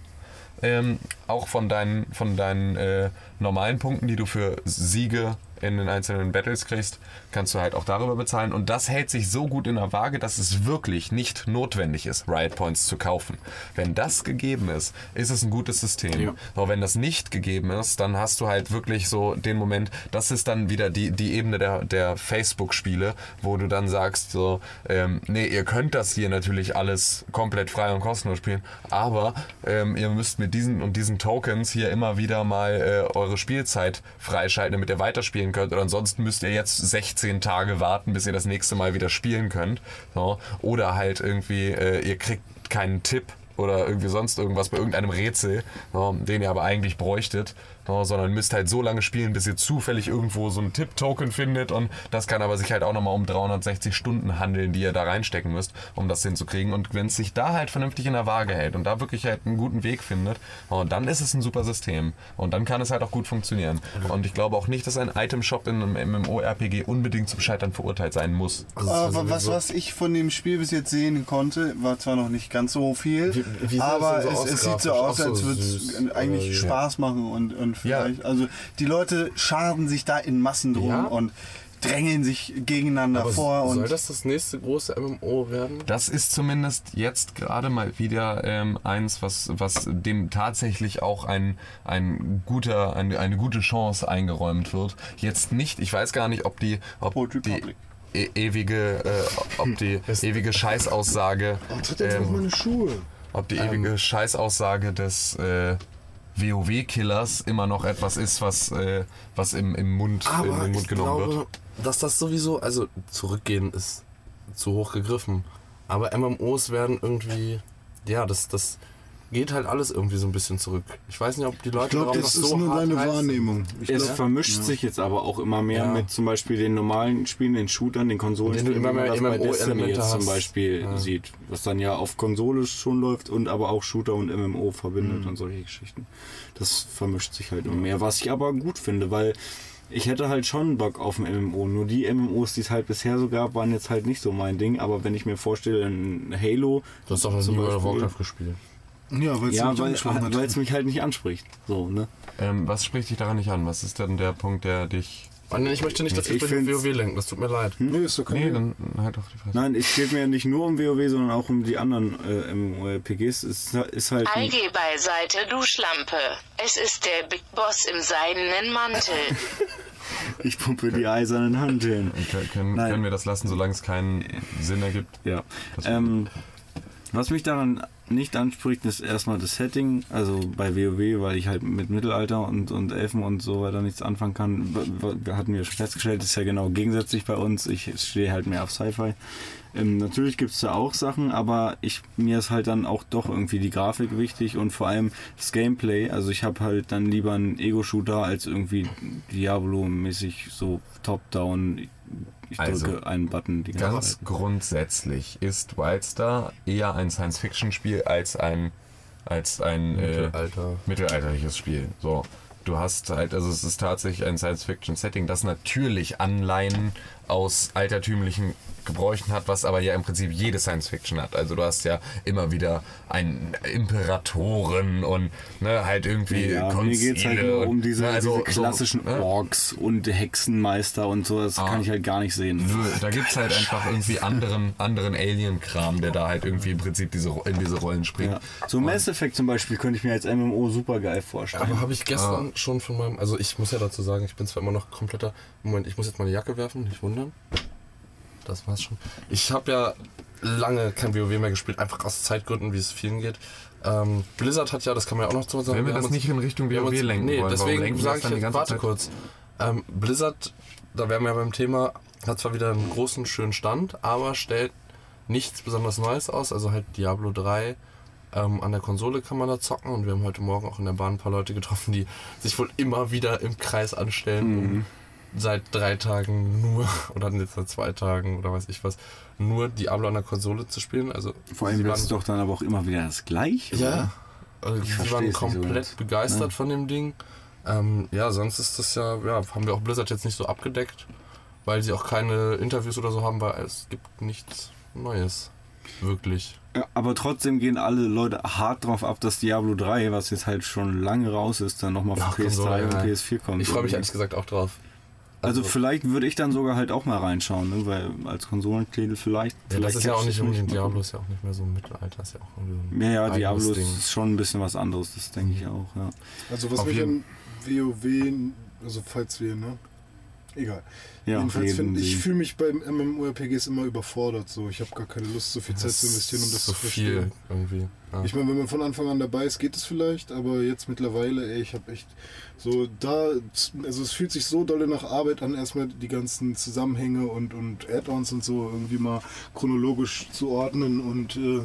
H: ähm, auch von deinen, von deinen äh, normalen Punkten, die du für Siege in den einzelnen Battles kriegst, kannst du halt auch darüber bezahlen. Und das hält sich so gut in der Waage, dass es wirklich nicht notwendig ist, Riot Points zu kaufen. Wenn das gegeben ist, ist es ein gutes System. Aber wenn das nicht gegeben ist, dann hast du halt wirklich so den Moment, das ist dann wieder die, die Ebene der, der Facebook-Spiele, wo du dann sagst, so, ähm, nee, ihr könnt das hier natürlich alles komplett frei und kostenlos spielen, aber ähm, ihr müsst mit diesen und diesen Tokens hier immer wieder mal äh, eure Spielzeit freischalten, damit ihr weiterspielen könnt. Oder ansonsten müsst ihr jetzt 16 Tage warten, bis ihr das nächste Mal wieder spielen könnt. So. Oder halt irgendwie, äh, ihr kriegt keinen Tipp oder irgendwie sonst irgendwas bei irgendeinem Rätsel, so, den ihr aber eigentlich bräuchtet, so, sondern müsst halt so lange spielen, bis ihr zufällig irgendwo so einen Tipp-Token findet und das kann aber sich halt auch nochmal um 360 Stunden handeln, die ihr da reinstecken müsst, um das hinzukriegen. Und wenn es sich da halt vernünftig in der Waage hält und da wirklich halt einen guten Weg findet, so, dann ist es ein super System und dann kann es halt auch gut funktionieren. Und ich glaube auch nicht, dass ein Item-Shop in einem MMORPG unbedingt zum Scheitern verurteilt sein muss.
E: Aber was, was ich von dem Spiel bis jetzt sehen konnte, war zwar noch nicht ganz so viel,
G: Wie- wie
E: aber
G: so
E: es, es sieht so aus,
G: so
E: als würde es eigentlich
G: wie?
E: Spaß machen und, und
H: Ja.
E: vielleicht, also die Leute scharen sich da in Massen drum
G: Ja.
E: und drängeln sich gegeneinander
G: Aber
E: vor
G: soll
E: und
G: das das nächste große MMO werden?
H: Das ist zumindest jetzt gerade mal wieder ähm, eins, was, was dem tatsächlich auch ein, ein guter, ein, eine gute Chance eingeräumt wird. Jetzt nicht, ich weiß gar nicht, ob die, ob
E: Poetry
H: die
E: Public.
H: e ewige, äh, ob die [laughs] ewige Scheißaussage,
F: Oh, tritt jetzt auf
H: ähm,
F: meine Schuhe.
H: ob die ewige Scheißaussage des äh, WoW-Killers immer noch etwas ist, was, äh, was im, im Mund, in
G: Aber
H: den Mund genommen
G: glaube,
H: wird.
G: dass das sowieso, also zurückgehen ist zu hoch gegriffen. Aber MMOs werden irgendwie, ja, das, das geht halt alles irgendwie so ein bisschen zurück. Ich weiß nicht, ob die Leute
F: Ich glaube,
G: darauf
F: das ist
G: so
F: nur deine
G: heißen.
F: Wahrnehmung. Ich
D: Es
F: glaub,
D: vermischt sich jetzt aber auch immer mehr
G: Ja.
D: mit zum Beispiel den normalen Spielen, den Shootern, den Konsolen,
G: Den du immer mehr
D: das bei
G: MMO-Elemente
D: Destiny jetzt zum. Beispiel
G: Ja.
D: sieht, was dann ja auf Konsole schon läuft und aber auch Shooter und MMO verbindet
G: Mhm.
D: und solche Geschichten. Das vermischt sich halt immer mehr, was ich aber gut finde, weil ich hätte halt schon Bock auf ein MMO. Nur die MMOs, die es halt bisher so gab, waren jetzt halt nicht so mein Ding. Aber wenn ich mir vorstelle, ein Halo.
G: Du hast doch noch nie World of
D: Beispiel-
G: Warcraft gespielt.
F: Ja, weil es
D: Ja,
F: nicht
D: weil
F: angesprochen hat.
D: weil es mich halt nicht anspricht. So, ne?
H: Ähm, was spricht dich daran nicht an? Was ist denn der Punkt, der dich...
G: Oh, nee, ich möchte nicht das
D: Ich find's-
G: WoW lenken, das tut mir leid.
F: Nee, ist okay.
H: Nee, dann halt doch die Fresse.
D: Nein, es geht mir nicht nur um WoW, sondern auch um die anderen äh, MMORPGs. Es ist halt. ein-
B: Alge beiseite, du Schlampe. Es ist der Big Boss im seidenen Mantel. [laughs]
D: Ich pumpe die eisernen Hanteln.
H: Können, können,
D: Nein.
H: können wir das lassen, solange es keinen Sinn ergibt?
D: Ja. Ähm, was mich daran nicht anspricht, ist erstmal das Setting. Also bei WoW, weil ich halt mit Mittelalter und, und Elfen und so weiter nichts anfangen kann. Hatten wir schon festgestellt, ist ja genau gegensätzlich bei uns. Ich stehe halt mehr auf Sci-Fi. Ähm, natürlich gibt es da auch Sachen, aber ich, mir ist halt dann auch doch irgendwie die Grafik wichtig und vor allem das Gameplay. Also ich habe halt dann lieber einen Ego-Shooter als irgendwie Diablo-mäßig so top-down. Ich
H: Also,
D: drücke einen Button die ganze
H: Ganz
D: Zeit.
H: grundsätzlich ist Wildstar eher ein Science-Fiction-Spiel als ein, als ein äh,
G: Mittelalter.
H: mittelalterliches Spiel. So. Du hast halt, also es ist tatsächlich ein Science-Fiction-Setting, das natürlich Anleihen aus altertümlichen Gebräuchen hat, was aber ja im Prinzip jede Science-Fiction hat. Also du hast ja immer wieder einen Imperatoren und ne, halt irgendwie
D: Ja, mir geht es halt nur
H: und,
D: um diese,
H: ne, also
D: diese klassischen
H: so, ne?
D: Orks und Hexenmeister und so. Das kann ich halt gar nicht sehen.
H: Nö, [laughs] da gibt's halt einfach irgendwie anderen, anderen Alien-Kram, der da halt irgendwie im Prinzip diese, in diese Rollen springt.
D: Ja. So Mass Effect zum Beispiel könnte ich mir als MMO super geil vorstellen.
G: Aber habe ich gestern schon von meinem, also ich muss ja dazu sagen, ich bin zwar immer noch kompletter, Moment, ich muss jetzt meine Jacke werfen, nicht wundern. Das war's schon. Ich habe ja lange kein WoW mehr gespielt, einfach aus Zeitgründen, wie es vielen geht. Ähm, Blizzard hat ja, das kann man ja auch noch zu sagen.
H: Wenn wir
G: haben
H: das
G: uns-
H: nicht in Richtung
G: wir
H: WoW
G: uns-
H: lenken
G: Nee,
H: wollen,
G: deswegen
H: lenken wir
G: sage
H: das
G: ich
H: dann die
G: jetzt,
H: ganze
G: warte
H: Zeit?
G: kurz. Ähm, Blizzard, da wären wir ja beim Thema, hat zwar wieder einen großen, schönen Stand, aber stellt nichts besonders Neues aus, also halt Diablo 3. Ähm, an der Konsole kann man da zocken und wir haben heute Morgen auch in der Bahn ein paar Leute getroffen, die sich wohl immer wieder im Kreis anstellen, um seit drei Tagen nur, [laughs] oder jetzt seit zwei Tagen oder weiß ich was, nur Diablo an der Konsole zu spielen. Also
D: Vor allem das ist doch dann aber auch immer wieder das Gleiche.
G: ja.
D: oder?
G: Also
D: verstehe
G: waren
D: nicht so
G: komplett
D: ganz.
G: begeistert
D: Ja.
G: von dem Ding. Ähm, ja, sonst ist das ja, ja, haben wir auch Blizzard jetzt nicht so abgedeckt, weil sie auch keine Interviews oder so haben, weil es gibt nichts Neues. Wirklich.
D: Ja, aber trotzdem gehen alle Leute hart drauf ab, dass Diablo 3, was jetzt halt schon lange raus ist, dann nochmal für PS3
G: Konsole,
D: und
G: ja.
D: PS4 kommt.
G: Ich freue mich ehrlich gesagt auch drauf.
D: Also vielleicht würde ich dann sogar halt auch mal reinschauen, ne? weil als Konsolentitel vielleicht.
G: Ja,
D: vielleicht
G: das ist ja auch nicht unbedingt Diablo, ist ja auch nicht mehr so im Mittelalter, ist ja auch irgendwie so ein
D: Ja, ja, Diablo
G: Ding.
D: ist schon ein bisschen was anderes, das denke ich auch, ja.
F: Also was
G: Auf
F: mich an WoW, also falls wir, ne? Egal.
D: Ja,
F: Jedenfalls finde ich fühle mich beim MMORPGs immer überfordert. So, ich habe gar keine Lust, so viel Zeit zu investieren, um das
G: so
F: zu
G: viel
F: verstehen.
G: irgendwie. Ja.
F: Ich meine, wenn man von Anfang an dabei ist, geht es vielleicht, aber jetzt mittlerweile, ey, ich habe echt so da, also es fühlt sich so dolle nach Arbeit an, erstmal die ganzen Zusammenhänge und, und Add-ons und so irgendwie mal chronologisch zu ordnen und äh,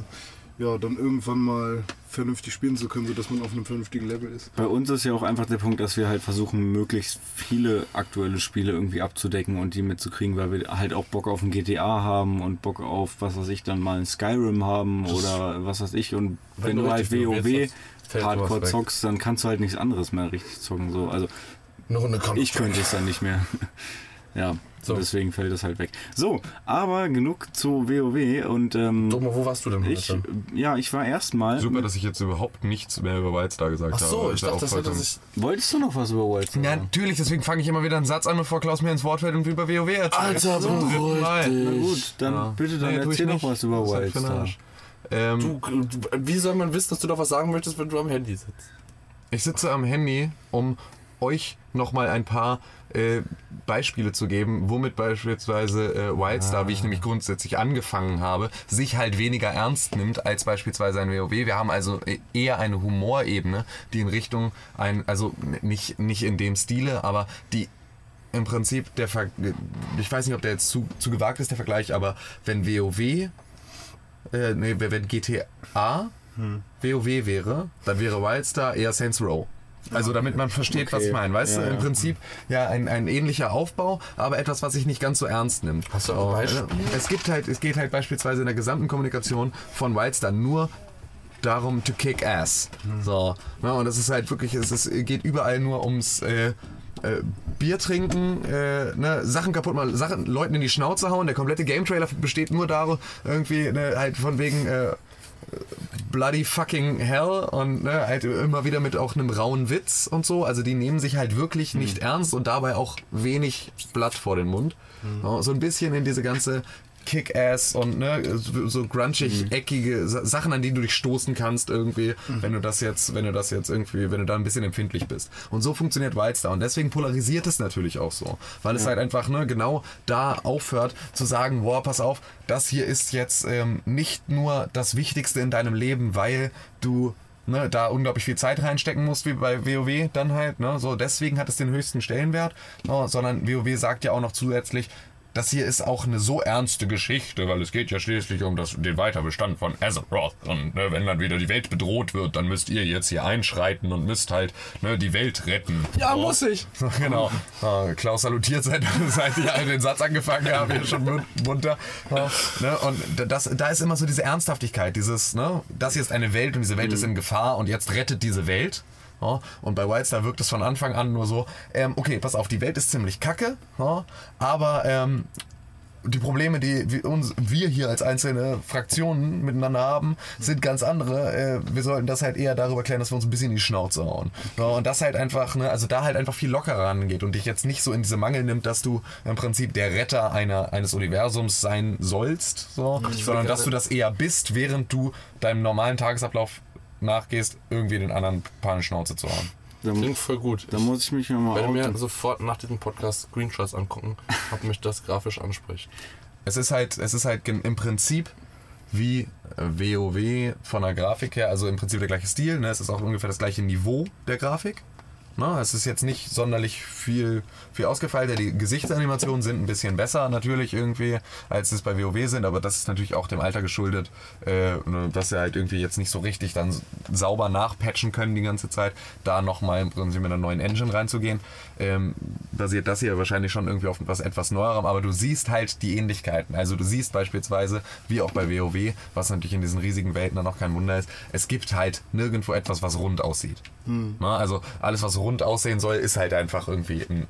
F: ja, dann irgendwann mal vernünftig spielen zu können, sodass man auf einem vernünftigen Level ist.
D: Bei uns ist ja auch einfach der Punkt, dass wir halt versuchen, möglichst viele aktuelle Spiele irgendwie abzudecken und die mitzukriegen, weil wir halt auch Bock auf ein GTA haben und Bock auf, was weiß ich, dann mal ein Skyrim haben oder was weiß ich. Und wenn, du halt WoW Hardcore zockst, dann kannst du halt nichts anderes mehr richtig zocken. So. Also ich könnte es dann nicht mehr. [laughs] ja,
G: So.
D: deswegen fällt es halt weg. So, aber genug zu WoW und ähm,
G: Dogma, wo warst du denn
D: ich,
G: heute?
D: ja, ich war erstmal.
H: Super, dass ich jetzt überhaupt nichts mehr über Wildstar gesagt
G: Ach
H: habe.
G: so,
H: Ist
G: ich dachte, das hätte sich.
D: Wolltest du noch was über Wilds
I: Ja,
D: sagen?
I: natürlich, deswegen fange ich immer wieder einen Satz an, bevor Klaus mir ins Wort fällt und über WoW erzählt.
G: Alter, dich.
D: Na gut, dann
H: Ja.
D: bitte dann
I: Nee,
D: erzähl
I: nicht.
D: was über
I: das
D: Wildstar.
H: Ähm,
G: Du, wie soll man wissen, dass du doch was sagen möchtest, wenn du am Handy sitzt?
H: Ich sitze am Handy, um euch nochmal ein paar äh, Beispiele zu geben, womit beispielsweise äh, Wildstar, wie ich nämlich grundsätzlich angefangen habe, sich halt weniger ernst nimmt als beispielsweise ein WoW. Wir haben also e- eher eine Humorebene, die in Richtung ein, also nicht, nicht in dem Stile, aber die im Prinzip der Ver ich weiß nicht, ob der jetzt zu, zu gewagt ist, der Vergleich, aber wenn WoW, äh, nee, wenn GTA WoW wäre, dann wäre Wildstar eher Saints Row. Also damit man versteht, was
D: Okay.
H: ich meine. Weißt
D: Ja,
H: du, im. Prinzip ja ein, ein ähnlicher Aufbau, aber etwas, was sich nicht ganz so ernst nimmt.
G: Hast du auch ein Beispiel?
H: Es gibt halt, es geht halt beispielsweise in der gesamten Kommunikation von Wildstar nur darum to kick ass. So. Ja, und das ist halt wirklich, es ist, geht überall nur ums äh, äh, Bier trinken, äh, ne, Sachen kaputt machen, Sachen Leuten in die Schnauze hauen. Der komplette Game Trailer besteht nur darum, irgendwie ne, halt von wegen äh, bloody fucking hell und ne, halt immer wieder mit auch einem rauen Witz und so. Also die nehmen sich halt wirklich nicht ernst und dabei auch wenig Blatt vor den Mund. Ja, so ein bisschen in diese ganze Kick-Ass und ne, so grunchig, eckige Sa- Sachen, an die du dich stoßen kannst irgendwie, wenn du das jetzt, wenn du das jetzt irgendwie, wenn du da ein bisschen empfindlich bist. Und so funktioniert Wildstar. Und deswegen polarisiert es natürlich auch so, weil es halt einfach ne, genau da aufhört zu sagen, boah, pass auf, das hier ist jetzt ähm, nicht nur das Wichtigste in deinem Leben, weil du ne, da unglaublich viel Zeit reinstecken musst, wie bei WoW dann halt, ne, so deswegen hat es den höchsten Stellenwert, ne, sondern WoW sagt ja auch noch zusätzlich, das hier ist auch eine so ernste Geschichte, weil es geht ja schließlich um das, den Weiterbestand von Azeroth. Und ne, wenn dann wieder die Welt bedroht wird, dann müsst ihr jetzt hier einschreiten und müsst halt ne, die Welt retten.
G: Ja, muss ich.
H: Genau. Äh, [laughs] Klaus salutiert, seit, [laughs] seit ich den Satz angefangen habe, hier schon mun- munter. Ja, ne? Und das, da ist immer so diese Ernsthaftigkeit, dieses, ne, das hier ist eine Welt und diese Welt ist in Gefahr und jetzt rettet diese Welt. Ja, und bei Wildstar wirkt es von Anfang an nur so, ähm, okay, pass auf, die Welt ist ziemlich kacke, ja, aber ähm, die Probleme, die wir, uns, wir hier als einzelne Fraktionen miteinander haben, sind ganz andere. Äh, wir sollten das halt eher darüber klären, dass wir uns ein bisschen in die Schnauze hauen. Und das halt einfach, ne, also da halt einfach viel lockerer rangeht und dich jetzt nicht so in diese Mangel nimmt, dass du im Prinzip der Retter einer, eines Universums sein sollst, so, sondern dass du das eher bist, während du deinem normalen Tagesablauf nachgehst, irgendwie den anderen Paar in Schnauze zu hauen.
D: Da,
G: Klingt voll gut.
D: da muss ich mich mal
G: werde mir sofort nach diesem Podcast Screenshots angucken, ob mich das grafisch anspricht.
H: Es ist halt, es ist halt im Prinzip wie äh, WoW von der Grafik her, also im Prinzip der gleiche Stil, ne? es ist auch ungefähr das gleiche Niveau der Grafik. Ne? Es ist jetzt nicht sonderlich viel, viel ausgefeilter. Die Gesichtsanimationen sind ein bisschen besser natürlich irgendwie, als es bei WoW sind, aber das ist natürlich auch dem Alter geschuldet, äh, ne, dass sie halt irgendwie jetzt nicht so richtig dann sauber nachpatchen können die ganze Zeit. Da nochmal im Prinzip mit einer neuen Engine reinzugehen, ähm, basiert das hier wahrscheinlich schon irgendwie auf etwas etwas Neuerem, aber du siehst halt die Ähnlichkeiten. Also du siehst beispielsweise, wie auch bei WoW, was natürlich in diesen riesigen Welten dann noch kein Wunder ist, es gibt halt nirgendwo etwas, was rund aussieht. Na, also alles, was rund aussehen soll, ist halt einfach irgendwie ein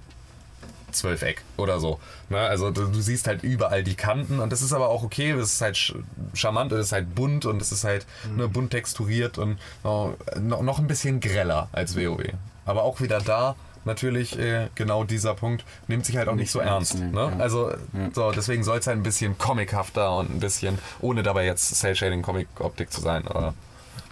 H: Zwölfeck oder so. Na, also du, du siehst halt überall die Kanten und das ist aber auch okay, das ist halt charmant und es ist halt bunt und es ist halt ne, bunt texturiert und no, noch, noch ein bisschen greller als WoW. Aber auch wieder da natürlich äh, genau dieser Punkt nimmt sich halt auch nicht so ernst.
D: nehmen,
H: Ne?
D: ja.
H: Also so, deswegen soll es halt ein bisschen comichafter und ein bisschen, ohne dabei jetzt Cell-Shading-Comic-Optik zu sein. Aber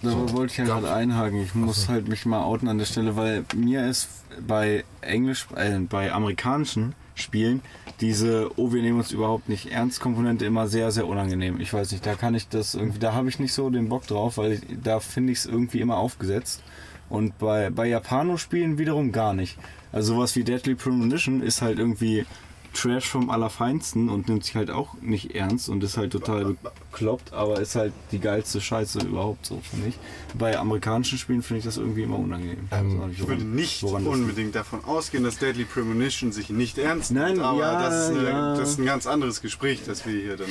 D: Da wollte ich ja gerade einhaken. Ich muss halt mich mal outen an der Stelle, weil mir ist bei Englisch, äh, bei amerikanischen Spielen diese Oh, wir nehmen uns überhaupt nicht ernst Komponente immer sehr, sehr unangenehm. Ich weiß nicht, da kann ich das irgendwie, da habe ich nicht so den Bock drauf, weil ich, da finde ich es irgendwie immer aufgesetzt. Und bei, bei Japano-Spielen wiederum gar nicht. Also sowas wie Deadly Premonition ist halt irgendwie Trash vom Allerfeinsten und nimmt sich halt auch nicht ernst und ist halt total bekloppt, aber ist halt die geilste Scheiße überhaupt so, finde ich. Bei amerikanischen Spielen finde ich das irgendwie immer unangenehm. Auch nicht,
E: Ich würde nicht unbedingt davon ausgehen, dass Deadly Premonition sich nicht ernst nimmt.
D: Nein,
E: aber
D: ja,
E: das, ist eine,
D: ja.
E: das ist ein ganz anderes Gespräch, das wir hier dann.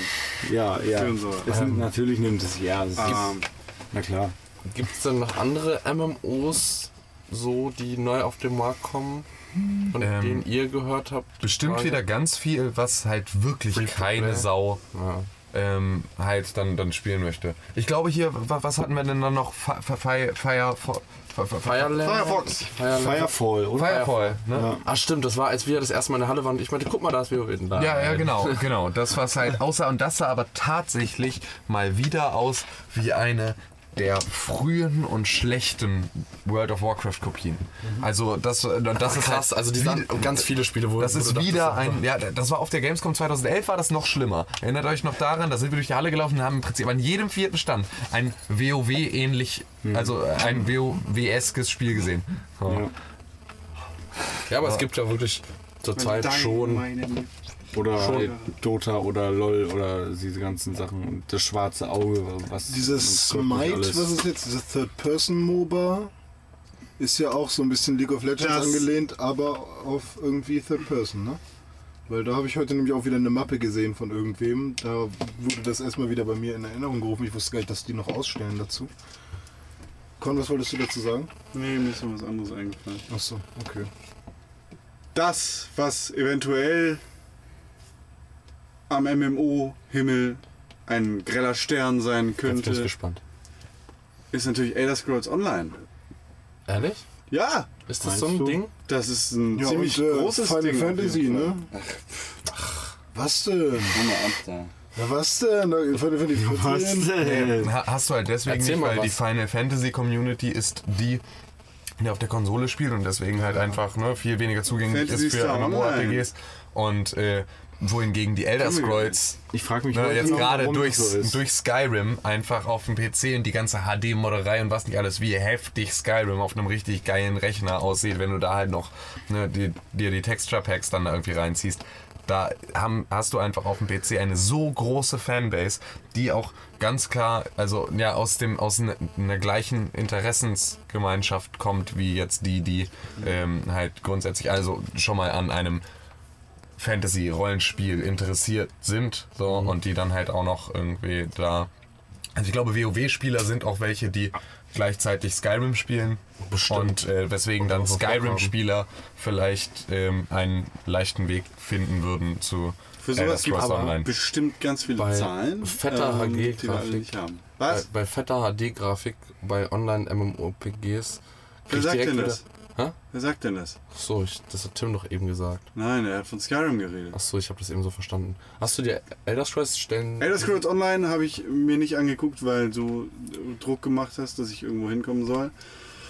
D: Ja, ja.
E: führen soll.
D: Es nimmt, natürlich nimmt es ja. Es ist,
E: Ähm,
D: na klar.
G: Gibt es denn noch andere MMOs, so, die neu auf den Markt kommen, von
H: Ähm,
G: denen ihr gehört habt?
H: bestimmt
G: Frage?
H: wieder ganz viel, was halt wirklich
G: Free
H: keine
G: play.
H: Sau
G: Ja.
H: ähm, halt dann, dann spielen möchte. Ich glaube hier, wa- was hatten wir denn dann noch? Fi- Fi- Fire, Fire, Fire, Fire,
G: Fireland?
E: Firefox.
G: Fireland.
D: Firefall, oder?
H: Firefall, ne?
G: Ah, stimmt, das war, als wir das erste Mal in der Halle waren und ich meinte, guck mal, da ist WoW da.
H: Ja, ja, genau, [laughs] genau. Das was halt aussah und das sah aber tatsächlich mal wieder aus wie eine der frühen und schlechten World of Warcraft Kopien. Also das, das ist
G: Krass,
H: halt
G: also die sahen ganz viele Spiele, wo
H: Das ist wieder ein, ja, das war auf der Gamescom 2011 war das noch schlimmer. Erinnert euch noch daran, da sind wir durch die Halle gelaufen und haben im Prinzip an jedem vierten Stand ein WoW-ähnlich, also ein WoW-eskes Spiel gesehen. So.
G: Ja, aber es gibt ja wirklich zurzeit schon.
E: meine
D: Oder halt Dota oder LOL oder diese ganzen Sachen. Und das schwarze Auge, was.
F: Dieses Smite, was ist jetzt? Dieses Third-Person-MOBA ist ja auch so ein bisschen League of Legends
E: Das-
F: angelehnt, aber auf irgendwie Third-Person, ne? Weil da habe ich heute nämlich auch wieder eine Mappe gesehen von irgendwem. Da wurde das erstmal wieder bei mir in Erinnerung gerufen. Ich wusste gar nicht, dass die noch ausstellen dazu. Con, was wolltest du dazu sagen?
E: Nee, mir ist noch was anderes eingefallen.
F: Achso, okay.
E: Das, was eventuell am MMO-Himmel ein greller Stern sein
G: Ich bin
E: könnte,
G: gespannt.
E: ist natürlich Elder Scrolls Online.
G: Ehrlich?
E: Ja,
G: Ist das so ein
D: du?
G: Ding?
E: das ist ein
F: Ja,
E: ziemlich
F: und, äh,
E: großes
F: Final
E: Ding.
F: Fantasy,
E: jeden Fall.
F: ne? Was denn? Ja, was denn? Final [laughs] Fantasy
D: Was
F: 14?
D: denn?
H: Ha- Hast du halt deswegen
G: Erzähl
H: nicht, weil
G: was.
H: die Final Fantasy Community ist die, die auf der Konsole spielt und deswegen halt einfach ne, viel weniger zugänglich
E: Fantasy
H: ist für MMORPGs. Und äh, wohingegen die Elder Scrolls
D: Ich frage mich
H: Ne, jetzt gerade durch,
D: so
H: durch Skyrim einfach auf dem PC und die ganze HD-Modderei und was nicht alles, wie heftig Skyrim auf einem richtig geilen Rechner aussieht, wenn du da halt noch ne, die, dir die Texture Packs dann da irgendwie reinziehst. Da haben, hast du einfach auf dem PC eine so große Fanbase, die auch ganz klar, also ja, aus dem aus ne- einer gleichen Interessensgemeinschaft kommt, wie jetzt die, die ähm, halt grundsätzlich also schon mal an einem Fantasy-Rollenspiel interessiert sind so, und die dann halt auch noch irgendwie da. Also ich glaube, WoW-Spieler sind auch welche, die gleichzeitig Skyrim spielen. Und äh, weswegen dann Skyrim-Spieler vielleicht ähm, einen leichten Weg finden würden zu
E: Für sowas gibt es bestimmt ganz viele
G: Bei
E: Zahlen,
G: fetter
E: ähm, die wir alle
G: HG-Grafik.
E: nicht haben.
G: Bei,
E: Was?
G: bei fetter HD-Grafik, bei Online-MMORPGs.
E: Wer sagt denn das?
G: Hä?
E: Wer sagt denn das?
G: Ach so, ich, das hat Tim doch eben gesagt.
E: Nein, er hat von Skyrim geredet.
G: Achso, ich habe das eben so verstanden. Hast du dir Elder Scrolls stellen...
E: Elder Scrolls Online habe ich mir nicht angeguckt, weil du äh, Druck gemacht hast, dass ich irgendwo hinkommen soll.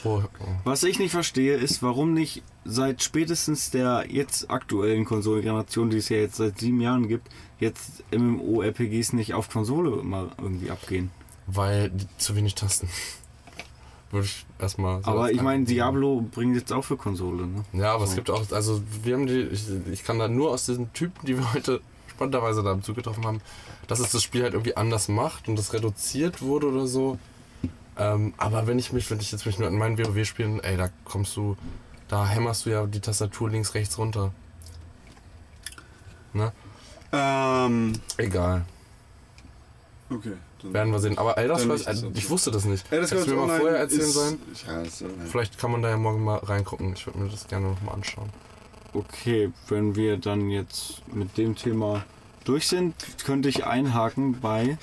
G: Wo,
D: Was ich nicht verstehe, ist, warum nicht seit spätestens der jetzt aktuellen Konsolengeneration, die es ja jetzt seit sieben Jahren gibt, jetzt MMORPGs nicht auf Konsole mal irgendwie abgehen.
G: weil zu wenig Tasten. Würde ich erstmal. so
D: Aber ich meine, Diablo bringt jetzt auch für Konsole, ne?
G: Ja, aber es gibt auch, also wir haben die, ich, ich kann da nur aus diesen Typen, die wir heute spontanerweise da zugetroffen haben, dass es das Spiel halt irgendwie anders macht und das reduziert wurde oder so. Ähm, aber wenn ich mich, wenn ich jetzt mich nur an meinen WoW spielen, ey, da kommst du, da hämmerst du ja die Tastatur links, rechts runter. Ne?
E: Ähm,
G: Egal.
E: okay.
G: Werden wir sehen. Aber Elder Scrolls,
E: okay.
G: ich wusste das nicht. Hättest du mir mal
E: Online
G: vorher erzählen
E: ist-
G: sollen?
E: Ja, ist, online.
G: Vielleicht kann man da ja morgen mal reingucken. Ich würde mir das gerne nochmal anschauen.
D: Okay, wenn wir dann jetzt mit dem Thema durch sind, könnte ich einhaken bei.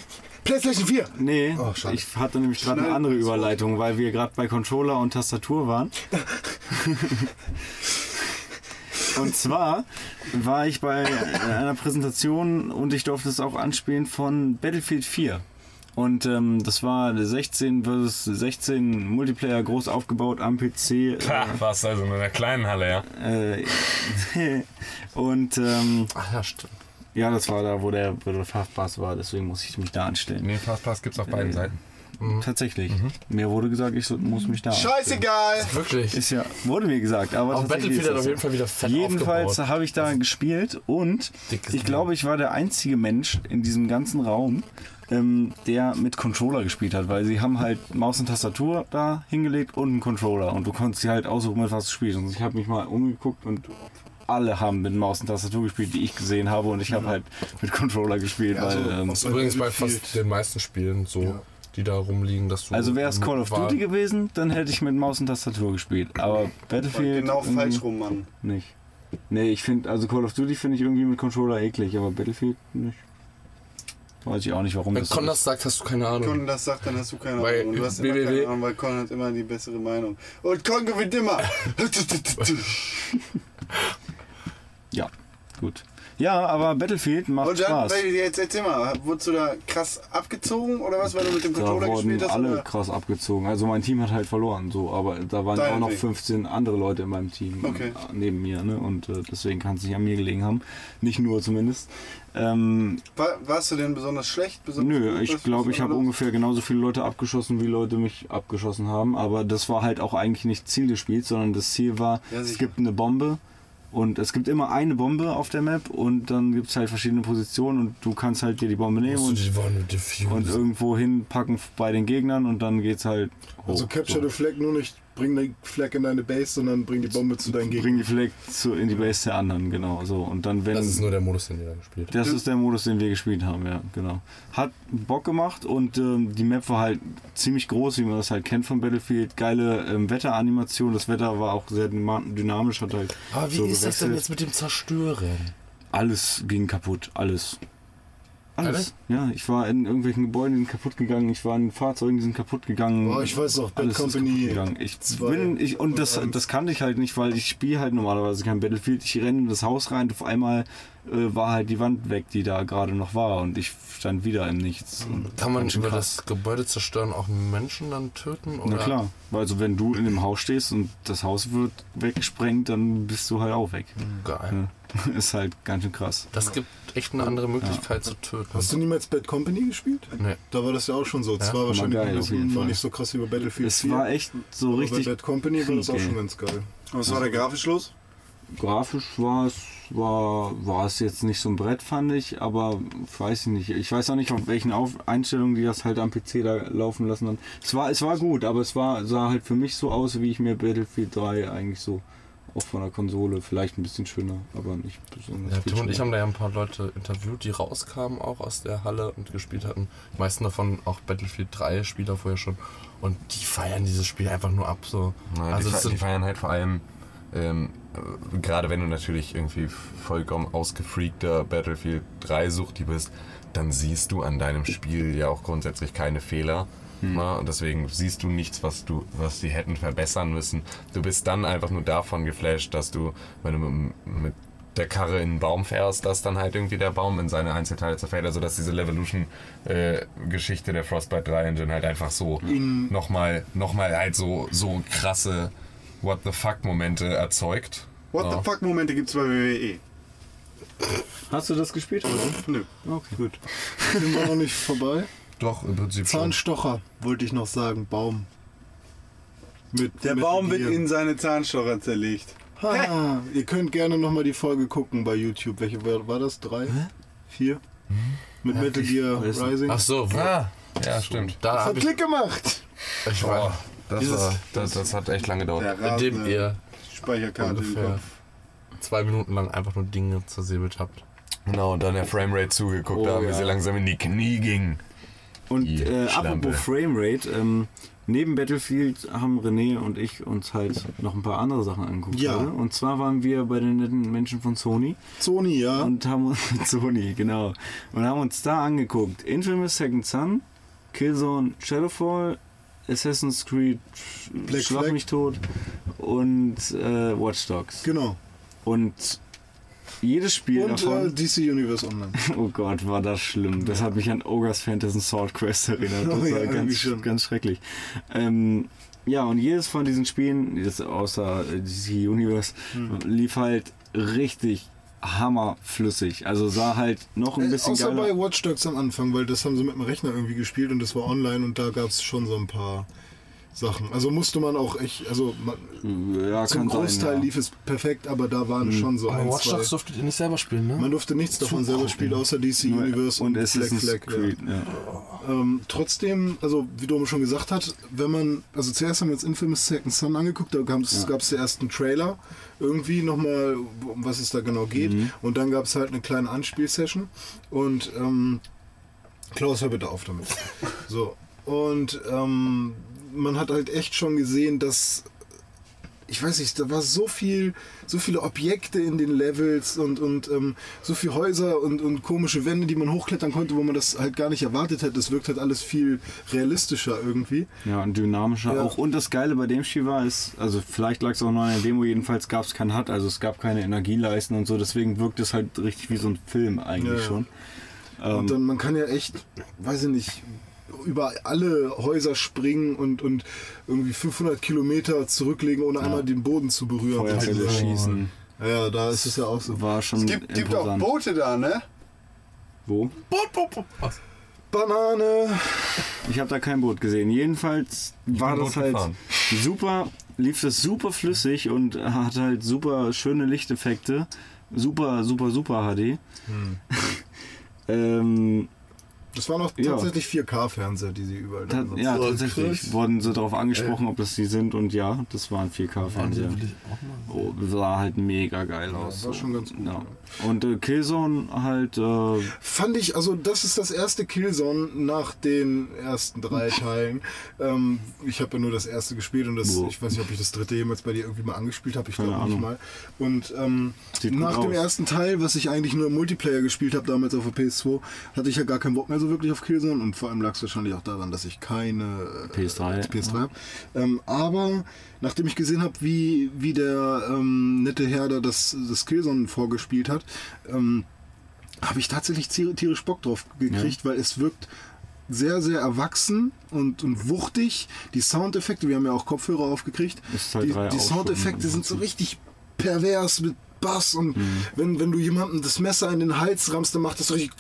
F: PlayStation 4!
D: Nee,
F: Oh,
D: ich hatte nämlich gerade eine andere. Überleitung, weil wir gerade bei Controller und Tastatur waren. [laughs] und zwar war ich bei einer Präsentation und ich durfte es auch anspielen von Battlefield 4. Und ähm, das war 16 vs 16 Multiplayer groß aufgebaut am PC. Äh,
H: Ha, warst also in einer kleinen Halle, ja.
D: äh, [laughs] und ähm,
G: Ach ja, stimmt.
D: ja, das war da, wo der, wo der Fachpass war, deswegen muss ich mich da anstellen.
H: Nee, Fastpass gibt's auf beiden Seiten.
D: Tatsächlich. Mir wurde gesagt, ich so, muss mich da anstellen.
E: Scheißegal!
G: Wirklich.
D: Ist ja, wurde mir gesagt, aber
G: Auch
D: tatsächlich
G: Battlefield
D: ist
G: hat auf jeden Fall wieder fett
D: Jedenfalls habe ich da gespielt und ich glaube, ich war der einzige Mensch in diesem ganzen Raum, ähm, der mit Controller gespielt hat, weil sie haben halt Maus und Tastatur da hingelegt und einen Controller und du konntest sie halt aussuchen, mit was du spielst. Und ich habe mich mal umgeguckt und alle haben mit Maus und Tastatur gespielt, die ich gesehen habe und ich habe halt mit Controller gespielt,
F: also
D: weil ähm,
F: aus-
G: Übrigens bei fast den meisten Spielen so,
F: Ja.
G: die da rumliegen, dass du.
D: also wäre es Call of Duty gewesen, dann hätte ich mit Maus und Tastatur gespielt, aber Battlefield
E: Genau falsch rum, Mann.
D: nicht. Nee, ich finde, also Call of Duty finde ich irgendwie mit Controller eklig, aber Battlefield nicht. Weiß ich auch nicht, warum
G: Wenn
D: das so
G: Con
D: ist.
G: das sagt, hast du keine
E: Wenn
G: Ahnung.
E: Con das sagt, dann hast du keine
G: Weil
E: Ahnung. Und du hast immer keine Ahnung, weil Con hat immer die bessere Meinung. Und Con gewinnt immer!
D: Ja, gut. Ja, aber Battlefield macht
E: Und dann,
D: Spaß.
E: jetzt erzähl mal, wurdest du da krass abgezogen oder was, weil du mit dem
D: Da
E: Controller
D: wurden
E: gespielt hast?
D: alle
E: Oder?
D: krass abgezogen. Also mein Team hat halt verloren, so, aber da waren
E: Dein
D: auch noch
E: Weg.
D: 15 andere Leute in meinem Team
E: Okay.
D: neben mir, ne? Und äh, deswegen kann es nicht an mir gelegen haben. Nicht nur zumindest. Ähm,
E: War, warst du denn besonders schlecht? Besonders
D: Nö,
E: gut?
D: ich glaube, ich habe ungefähr genauso viele Leute abgeschossen, wie Leute mich abgeschossen haben. Aber das war halt auch eigentlich nicht Ziel des Spiels, sondern das Ziel war,
E: Ja,
D: es gibt eine Bombe und es gibt immer eine Bombe auf der Map und dann gibt es halt verschiedene Positionen und du kannst halt dir die Bombe nehmen und,
G: die
D: und irgendwo hinpacken bei den Gegnern und dann geht's halt hoch.
F: Also Capture the Flag nur nicht bring den Flag in deine Base, sondern bring die Bombe zu deinen
D: Bring
F: Gegnern.
D: die Flag zu, in die Base der anderen, genau. So. Und dann, wenn.
G: das ist nur der Modus, den ihr da gespielt habt.
D: Das ist der Modus, den wir gespielt haben, ja, genau. Hat Bock gemacht und ähm, die Map war halt ziemlich groß, wie man das halt kennt von Battlefield. Geile ähm, Wetteranimation, das Wetter war auch sehr dynamisch, hat halt.
G: Aber wie
D: so
G: ist das denn
D: gewechselt.
G: jetzt mit dem Zerstören?
D: Alles ging kaputt, alles. Alles. Ja, ich war in irgendwelchen Gebäuden, die sind kaputt gegangen. Ich war in Fahrzeugen, die sind kaputt gegangen.
F: Boah, ich weiß noch, Bad
D: Alles ist
F: Company
D: kaputt gegangen. Ich
F: zwei
D: bin, ich, und das,
F: und
D: das kannte ich halt nicht, weil ich spiele halt normalerweise kein Battlefield. Ich renne in das Haus rein und auf einmal äh, war halt die Wand weg, die da gerade noch war und ich stand wieder im Nichts. Und
G: Kann man
D: schön
G: über das Gebäude zerstören auch Menschen dann töten? Oder?
D: Na klar, weil also wenn du in dem Haus stehst und das Haus wird weggesprengt, dann bist du halt auch weg.
G: Geil.
D: Ja. [laughs] Ist halt ganz schön krass.
G: Das gibt echt eine andere Möglichkeit zu töten.
F: Hast du niemals Bad Company gespielt?
G: Nee.
F: Da war das ja auch schon so. Das
G: Ja?
F: war wahrscheinlich
D: geil,
F: noch
D: auf jeden
F: noch
D: Fall.
F: nicht so krass wie bei Battlefield
D: Es
F: 4.
D: war echt so
F: aber
D: richtig
F: bei Bad Company war das auch schon ganz geil.
E: Was war da grafisch los?
D: Grafisch war es, war, war es jetzt nicht so ein Brett, fand ich, aber ich weiß nicht. Ich weiß auch nicht, auf welchen auf Einstellungen die das halt am PC da laufen lassen haben. Es war, es war gut, aber es war, sah halt für mich so aus, wie ich mir Battlefield 3 eigentlich so auch von der Konsole vielleicht ein bisschen schöner, aber nicht besonders.
G: Ja, Tim und ich haben da ja ein paar Leute interviewt, die rauskamen auch aus der Halle und gespielt hatten. Die meisten davon auch Battlefield 3 Spieler vorher schon. Und die feiern dieses Spiel einfach nur ab. So.
H: Ja,
G: also
H: die, fe- die feiern halt vor allem, ähm, äh, gerade wenn du natürlich irgendwie vollkommen ausgefreakter Battlefield 3 Suchti bist, dann siehst du an deinem Spiel ja auch grundsätzlich keine Fehler. Na, und deswegen siehst du nichts, was du, was die hätten verbessern müssen. Du bist dann einfach nur davon geflasht, dass du, wenn du mit, mit der Karre in einen Baum fährst, dass dann halt irgendwie der Baum in seine Einzelteile zerfällt. Also dass diese Levolution-Geschichte der Frostbite 3 Engine halt einfach so nochmal noch mal halt so, so krasse What the fuck Momente erzeugt.
E: What
H: Ja.
E: the fuck Momente gibt's bei WWE?
D: Hast du das gespielt? Oder?
E: Nö.
D: Okay.
F: Gut. Sind wir noch nicht vorbei?
G: Doch, im Prinzip schon.
F: Zahnstocher wollte ich noch sagen. Baum. Mit
E: Der
F: mit
E: Baum wird in seine Zahnstocher zerlegt.
F: Ha, ihr könnt gerne nochmal die Folge gucken bei YouTube. Welche war, war das? Drei? Vier? Mit Metal Gear. Rising.
G: Ach so, wo,
H: Ah, ja, stimmt.
G: da
F: Hat
G: hab ich,
F: Klick gemacht!
G: ich
H: Boah,
G: war,
H: das,
G: Dieses-
H: war, das, das hat echt lange gedauert.
G: Mit dem ihr
E: Speicherkarte im
G: ungefähr
E: Kopf.
G: zwei Minuten lang einfach nur Dinge zersäbelt habt.
H: Genau, und dann der Framerate zugeguckt
D: Oh,
H: haben, wie
D: ja.
H: sie langsam in die Knie ging.
D: Und äh, apropos Framerate, ähm, neben Battlefield haben René und ich uns halt noch ein paar andere Sachen angeguckt.
F: Ja.
D: Oder? Und zwar waren wir bei den netten Menschen von Sony
F: Sony, ja.
D: und haben uns [laughs] Sony, genau. Und haben uns da angeguckt. Infamous Second Son, Killzone Shadowfall, Assassin's Creed
F: Black
D: Schlag
F: Flag.
D: mich tot und äh, Watch Dogs.
F: genau.
D: Und jedes Spiel
F: Und äh,
D: davon.
F: DC Universe Online. [laughs]
D: Oh Gott, war das schlimm. Das hat mich an Ogres Phantasy Sword Quest erinnert. Das
F: Oh ja,
D: war
F: irgendwie
D: ganz,
F: schon.
D: ganz schrecklich. Ähm, ja, und jedes von diesen Spielen, das außer äh, DC Universe,
F: Hm.
D: lief halt richtig hammerflüssig. Also sah halt noch ein
F: Äh,
D: bisschen
F: außer
D: geiler
F: bei Watch Dogs am Anfang, weil das haben sie mit dem Rechner irgendwie gespielt und das war online und da gab es schon so ein paar Sachen. Also musste man auch echt, also man,
D: Ja,
F: zum
D: kann
F: Großteil
D: sein, ja.
F: lief es perfekt, aber da waren schon so
G: Aber
F: ein,
G: Watch
F: zwei.
G: Dogs durftet ihr nicht selber spielen, ne?
F: Man durfte nichts davon selber spielen, außer DC Universe
D: und
F: Black
D: Assassin's
F: Flag. ja.
D: Creed. Ja.
F: Ähm, trotzdem, also wie Dome schon gesagt hat, wenn man, also zuerst haben wir uns Infamous Second Son angeguckt, da gab es den ersten Trailer, irgendwie nochmal, um was es da genau geht. Und dann gab es halt eine kleine Anspielsession und ähm, Klaus, hör bitte auf damit. [laughs] So, und ähm, man hat halt echt schon gesehen, dass ich weiß nicht, da war so viel, so viele Objekte in den Levels und, und ähm, so viele Häuser und, und komische Wände, die man hochklettern konnte, wo man das halt gar nicht erwartet hätte. Es wirkt halt alles viel realistischer irgendwie.
D: Ja, und dynamischer
F: Ja.
D: auch. Und das Geile bei dem Spiel war, ist, also vielleicht lag es auch noch in der Demo, jedenfalls gab es kein HUD, also es gab keine Energieleisten und so, deswegen wirkt es halt richtig wie so ein Film eigentlich
F: Ja, ja.
D: schon.
F: Und dann, man kann ja echt, weiß ich nicht, über alle Häuser springen und, und irgendwie 500 Kilometer zurücklegen, ohne einmal den Boden zu berühren.
D: Feuerfälle schießen.
F: Ja, da ist es ja auch so.
D: War schon
E: Es gibt, gibt auch. Boote da, ne?
D: Wo?
G: Boot, Boot, Boot. Was?
F: Banane!
D: Ich habe da kein Boot gesehen. Jedenfalls war
H: bin
D: das
H: Boot
D: halt
H: gefahren.
D: super, lief das super flüssig und hat halt super schöne Lichteffekte. Super, super, super HD. [laughs] ähm,
F: Das waren auch
D: Ja.
F: tatsächlich 4K-Fernseher, die sie überall
D: ta
F: da
D: ja,
G: Oh,
D: tatsächlich
G: krass.
D: wurden sie darauf angesprochen, ob das die sind und ja, das waren 4K-Fernseher.
G: will ich auch mal
D: Oh, sah halt mega geil aus.
F: war
D: so.
F: schon ganz gut,
D: Ja. Und äh, Killzone halt, äh,
F: Fand ich, also das ist das erste Killzone nach den ersten drei [laughs] Teilen. Ähm, ich habe ja nur das erste gespielt und das, ich weiß nicht, ob ich das dritte jemals bei dir irgendwie mal angespielt habe. Ich glaube nicht mal. Und ähm, nach dem
D: aus.
F: ersten Teil, was ich eigentlich nur im Multiplayer gespielt habe, damals auf der PS2, hatte ich ja gar keinen Bock mehr so wirklich auf Killzone und vor allem lag es wahrscheinlich auch daran, dass ich keine äh,
D: PS3.
F: PS3 habe. Ähm, aber nachdem ich gesehen habe, wie, wie der ähm, nette Herr da das, das Killzone vorgespielt hat, ähm, habe ich tatsächlich tier- tierisch Bock drauf gekriegt, weil es wirkt sehr, sehr erwachsen und, und wuchtig. Die Soundeffekte, wir haben ja auch Kopfhörer aufgekriegt,
D: halt
F: die, die Soundeffekte sind so richtig pervers mit Bass und wenn, wenn du jemandem das Messer in den Hals rammst, dann macht das so richtig,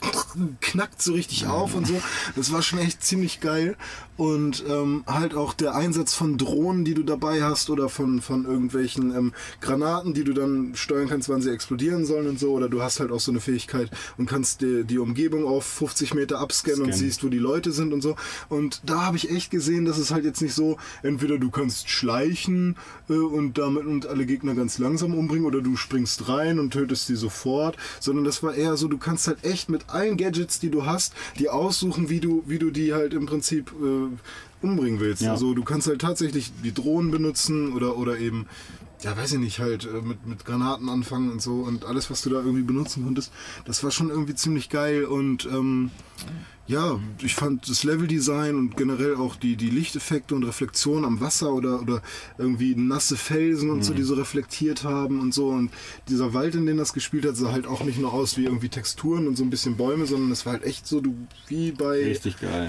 F: knackt so richtig auf und so. Das war schon echt ziemlich geil. Und ähm, halt auch der Einsatz von Drohnen, die du dabei hast oder von, von irgendwelchen ähm, Granaten, die du dann steuern kannst, wann sie explodieren sollen und so. Oder du hast halt auch so eine Fähigkeit und kannst die, die Umgebung auf 50 Meter abscannen und
D: Scannen.
F: siehst, wo die Leute sind und so. Und da habe ich echt gesehen, dass es halt jetzt nicht so, entweder du kannst schleichen äh, und damit und alle Gegner ganz langsam umbringen oder du springst rein und tötest sie sofort, sondern das war eher so, du kannst halt echt mit allen Gadgets, die du hast, die aussuchen, wie du, wie du die halt im Prinzip äh, umbringen willst.
D: Ja.
F: Also du kannst halt tatsächlich die Drohnen benutzen oder, oder eben ja, weiß ich nicht, halt äh, mit, mit Granaten anfangen und so und alles, was du da irgendwie benutzen konntest, das war schon irgendwie ziemlich geil und ähm, ja, ich fand das Leveldesign und generell auch die, die Lichteffekte und Reflexionen am Wasser oder, oder irgendwie nasse Felsen und so, die so reflektiert haben und so. Und dieser Wald, in dem das gespielt hat, sah halt auch nicht nur aus wie irgendwie Texturen und so ein bisschen Bäume, sondern es war halt echt so du, wie bei.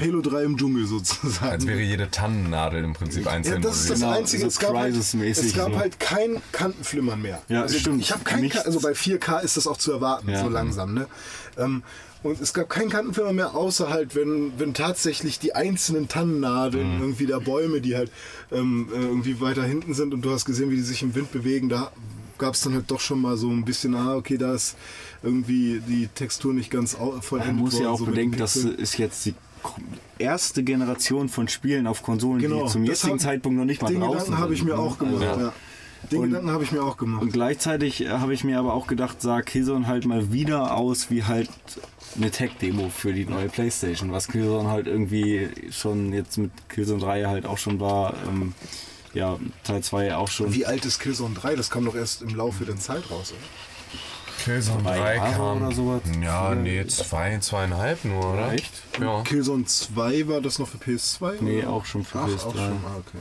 F: Halo 3 im Dschungel sozusagen.
H: Als wäre jede Tannennadel im Prinzip einzeln.
F: Ja, das ist das
D: Genau,
F: Einzige.
D: so
F: es gab, halt, es gab
D: so.
F: halt kein Kantenflimmern mehr.
D: Ja,
F: also
D: stimmt.
F: Ich habe kein,
D: Nichts.
F: Also bei 4K ist das auch zu erwarten,
D: Ja.
F: so langsam. Ne? Ähm, Und es gab keinen Kantenfilmer mehr, außer halt, wenn, wenn tatsächlich die einzelnen Tannennadeln irgendwie der Bäume, die halt ähm, äh, irgendwie weiter hinten sind und du hast gesehen, wie die sich im Wind bewegen, da gab es dann halt doch schon mal so ein bisschen, ah, okay, da ist irgendwie die Textur nicht ganz vollendet
D: Man muss ja
F: worden,
D: auch
F: so
D: bedenken, das ist jetzt die erste Generation von Spielen auf Konsolen,
F: Genau,
D: die zum jetzigen
F: hab-
D: Zeitpunkt noch nicht mal
F: Den
D: draußen
F: Gedanken habe ich mir
D: ne?
F: auch gemacht,
D: Also-
F: ja. Den
D: Und-
F: Gedanken habe ich mir auch gemacht.
D: Und gleichzeitig äh, habe ich mir aber auch gedacht, sah Killzone halt mal wieder aus wie halt eine Tech-Demo für die neue Playstation, was Killzone halt irgendwie schon jetzt mit Killzone 3 halt auch schon war, ähm, ja, Teil 2 auch schon.
F: Wie alt ist Killzone 3? Das kam doch erst im Laufe der Zeit raus, oder?
H: Killzone
D: Zwei
H: 3
D: Jahre
H: kam.
D: oder sowas?
H: Ja, nee, zwei, zweieinhalb nur, oder?
D: Echt?
H: Ja.
F: Killzone 2 war das noch für PS2?
D: Nee,
F: oder?
D: auch schon für
F: Ach,
D: PS3.
F: auch schon. Ah, okay.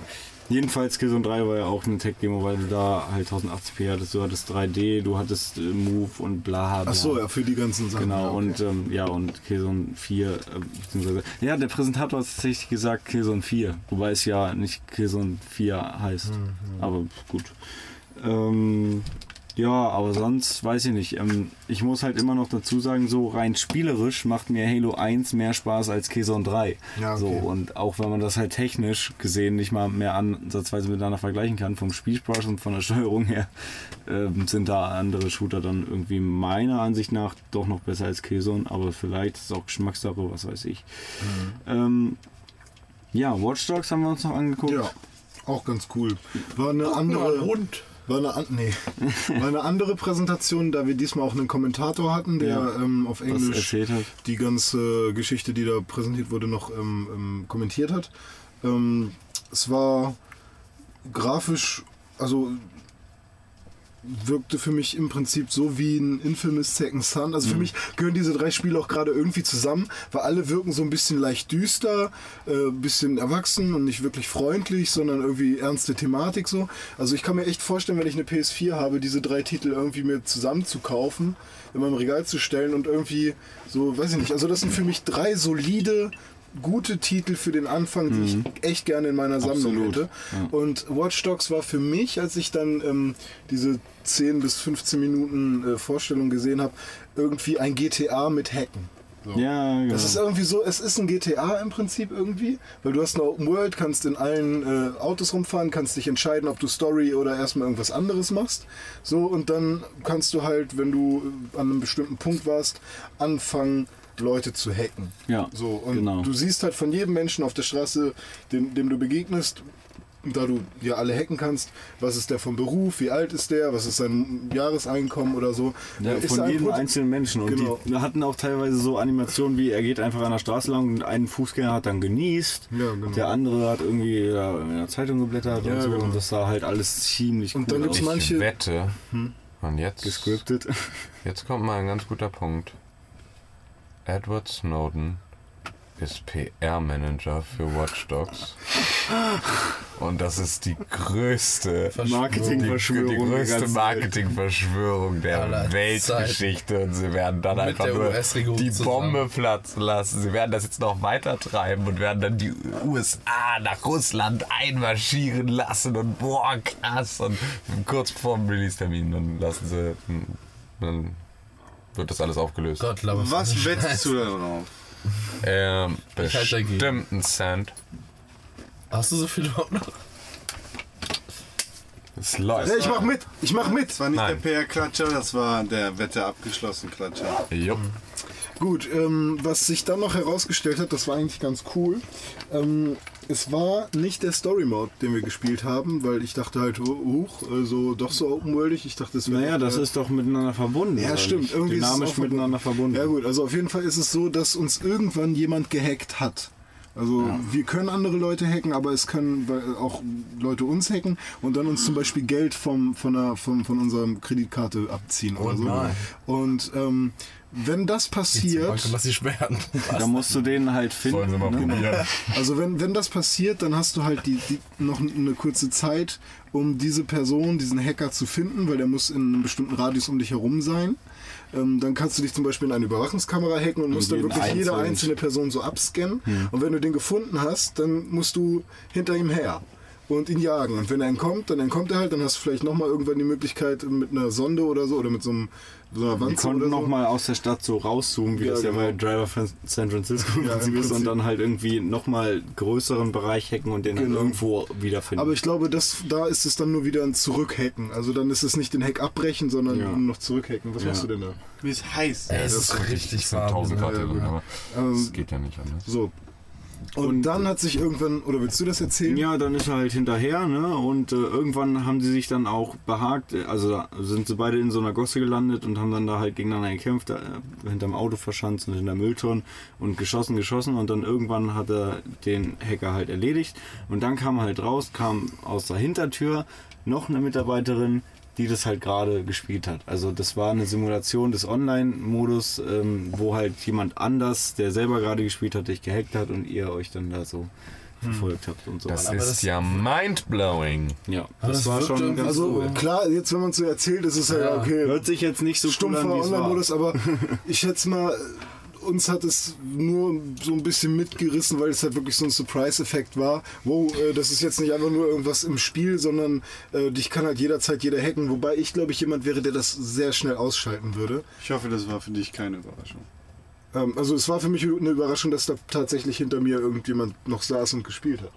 D: Jedenfalls Killzone 3 war ja auch eine Tech-Demo, weil du da halt 1080p hattest, du hattest 3D, du hattest äh, Move und bla bla.
F: Ach so, ja, für die ganzen Sachen.
D: Genau,
F: ja, okay.
D: und ähm, ja, und Killzone 4, äh, beziehungsweise, ja, der Präsentator hat tatsächlich gesagt Killzone 4, wobei es ja nicht Killzone 4 heißt,
F: Mhm,
D: aber gut. Ähm, ja, aber sonst weiß ich nicht. Ähm, ich muss halt immer noch dazu sagen, so rein spielerisch macht mir Halo 1 mehr Spaß als Killzone 3.
F: Ja, okay.
D: So, und auch wenn man das halt technisch gesehen nicht mal mehr ansatzweise miteinander vergleichen kann, vom Spielspaß und von der Steuerung her, ähm, sind da andere Shooter dann irgendwie meiner Ansicht nach doch noch besser als Killzone, aber vielleicht ist es auch Geschmackssache, was weiß ich.
F: Mhm.
D: Ähm, ja, Watch Dogs haben wir uns noch angeguckt.
F: Ja, auch ganz cool. War eine andere.
G: Hund.
F: War eine, nee, [laughs] war eine andere Präsentation, da wir diesmal auch einen Kommentator hatten, der
D: Ja,
F: ähm, auf Englisch die ganze Geschichte, die da präsentiert wurde, noch ähm, ähm, kommentiert hat. Ähm, es war grafisch, also wirkte für mich im Prinzip so wie ein Infamous Second Son. Also für mich gehören diese drei Spiele auch gerade irgendwie zusammen, weil alle wirken so ein bisschen leicht düster, äh, ein bisschen erwachsen und nicht wirklich freundlich, sondern irgendwie ernste Thematik so. Also ich kann mir echt vorstellen, wenn ich eine PS4 habe, diese drei Titel irgendwie mir zusammen zu kaufen, in meinem Regal zu stellen und irgendwie so, weiß ich nicht. Also das sind für mich drei solide gute Titel für den Anfang, die ich echt gerne in meiner Sammlung
D: Absolut,
F: hätte. Und Watch Dogs war für mich, als ich dann ähm, diese 10 bis 15 Minuten äh, Vorstellung gesehen habe, irgendwie ein GTA mit Hacken. So.
D: Ja, genau.
F: Das ist irgendwie so, es ist ein GTA im Prinzip irgendwie, weil du hast eine Open World, kannst in allen äh, Autos rumfahren, kannst dich entscheiden, ob du Story oder erstmal irgendwas anderes machst. So, und dann kannst du halt, wenn du äh, an einem bestimmten Punkt warst, anfangen, Leute zu hacken.
D: Ja,
F: So, und
D: genau.
F: du siehst halt von jedem Menschen auf der Straße, dem, dem du begegnest, da du ja alle hacken kannst, was ist der vom Beruf, wie alt ist der, was ist sein Jahreseinkommen oder so.
D: Ja,
F: ist
D: von jedem
F: Pot-
D: einzelnen Menschen. Und
F: Genau.
D: die hatten auch teilweise so Animationen wie, er geht einfach an der Straße lang und ein Fußgänger hat dann genießt.
F: Ja, genau.
D: Der andere hat irgendwie ja, in der Zeitung geblättert
F: Ja,
D: und so.
F: genau.
D: Und das sah halt alles ziemlich
F: Und
D: cool
F: dann gibt's
D: aus.
F: mal- Manche-
H: Ich wette. Und jetzt,
D: gescriptet.
H: jetzt kommt mal ein ganz guter Punkt. Edward Snowden ist PR-Manager für Watch Dogs. Und das ist die größte
D: Marketingverschwörung
H: Die, die
D: der
H: größte. Marketingverschwörung der
G: Aller
H: Weltgeschichte. Und sie werden dann
G: Mit
H: einfach nur die
G: zusammen.
H: Bombe platzen lassen. Sie werden das jetzt noch weiter treiben und werden dann die USA nach Russland einmarschieren lassen. Und boah, krass. Und kurz vor dem Release-Termin, dann lassen sie. Dann wird das alles aufgelöst.
G: Gott, glaube
E: Was wettest du da drauf?
H: Ähm,
G: Ich halt
H: bestimmt ein Cent.
G: Hast du so viel überhaupt noch?
H: Es läuft.
F: Ich mach mit, ich mach mit.
E: Das war nicht
H: Nein.
E: der PR-Klatscher, das war der Wette abgeschlossen Klatscher.
H: Jupp.
F: Gut, ähm, was sich dann noch herausgestellt hat, das war eigentlich ganz cool. Ähm, es war nicht der Story Mode, den wir gespielt haben, weil ich dachte halt, oh, huch, also doch so open-worldig. Ich dachte, das wäre.
D: Naja, das
F: äh,
D: ist doch miteinander verbunden.
F: Ja, stimmt. Irgendwie ist es
D: Dynamisch
F: auch
D: miteinander verbunden.
F: Ja gut, also auf jeden Fall ist es so, dass uns irgendwann jemand gehackt hat. Also wir können andere Leute hacken, aber es können weil- auch Leute uns hacken und dann uns zum Beispiel Geld vom, von, der, vom, von unserer Kreditkarte abziehen oder so.
G: nein.
F: Und ähm, wenn das passiert,
G: Danke, lass dich sperren.
D: Da musst du den halt finden.
H: Wollen sie mal
D: ne?
H: probieren.
F: also wenn, wenn das passiert, dann hast du halt die, die, noch eine kurze Zeit, um diese Person, diesen Hacker zu finden, weil der muss in einem bestimmten Radius um dich herum sein. Ähm, dann kannst du dich zum Beispiel in eine Überwachungskamera hacken und musst dann wirklich jede
D: einzeln.
F: einzelne Person so abscannen. Und wenn du den gefunden hast, dann musst du hinter ihm her. und ihn jagen. Und wenn er entkommt, dann entkommt er halt, dann hast du vielleicht nochmal irgendwann die Möglichkeit mit einer Sonde oder so oder mit so, einem, so einer
D: Die
F: Wanze
D: konnten
F: oder so.
D: nochmal aus der Stadt so rauszoomen, wie
F: Ja,
D: das ja
F: genau.
D: bei Driver von San Francisco
F: Ja,
D: Prinzip ist und dann halt irgendwie nochmal größeren Bereich hacken und den dann
F: Genau.
D: irgendwo wiederfinden.
F: Aber ich glaube, das, da ist es dann nur wieder ein Zurückhacken. Also dann ist es nicht den Hack abbrechen, sondern
D: Ja.
F: nur noch zurückhacken. Was
D: Ja.
F: machst du denn da?
E: Wie es heiß.
G: Es ist richtig warm.
H: Tausend Grad,
F: Ja, gut.
H: aber
F: Ähm,
H: das geht ja nicht anders.
F: So. Und,
D: Und-
F: dann hat sich irgendwann, oder willst du das erzählen?
D: Ja, dann ist er halt hinterher, ne? Und äh, irgendwann haben sie sich dann auch behagt, äh, also sind sie beide in so einer Gosse gelandet und haben dann da halt gegeneinander gekämpft, äh, hinterm Auto verschanzt und hinter Mülltonnen und geschossen, geschossen und dann irgendwann hat er den Hacker halt erledigt und dann kam halt raus, kam aus der Hintertür noch eine Mitarbeiterin, die das halt gerade gespielt hat. Also das war eine Simulation des Online-Modus, ähm, wo halt jemand anders, der selber gerade gespielt hat, dich gehackt hat und ihr euch dann da so verfolgt habt und so
H: Das
D: weiter.
H: ist ja mindblowing.
D: Ja,
G: Aber
D: das,
G: das
D: war schon ganz
F: Also
D: cool.
F: klar, jetzt wenn man es so erzählt, ist es ja,
G: Ja.
F: okay.
D: Hört sich jetzt nicht so cool
F: stumpfer
D: an, wie es war.
F: Online-Modus, aber [laughs] ich schätze mal, uns hat es nur so ein bisschen mitgerissen, weil es halt wirklich so ein Surprise-Effekt war. Wow, äh, das ist jetzt nicht einfach nur irgendwas im Spiel, sondern äh, dich kann halt jederzeit jeder hacken. Wobei ich, glaube ich, jemand wäre, der das sehr schnell ausschalten würde.
E: Ich hoffe, das war für dich keine Überraschung.
F: Ähm, also es war für mich eine Überraschung, dass da tatsächlich hinter mir irgendjemand noch saß und gespielt hat.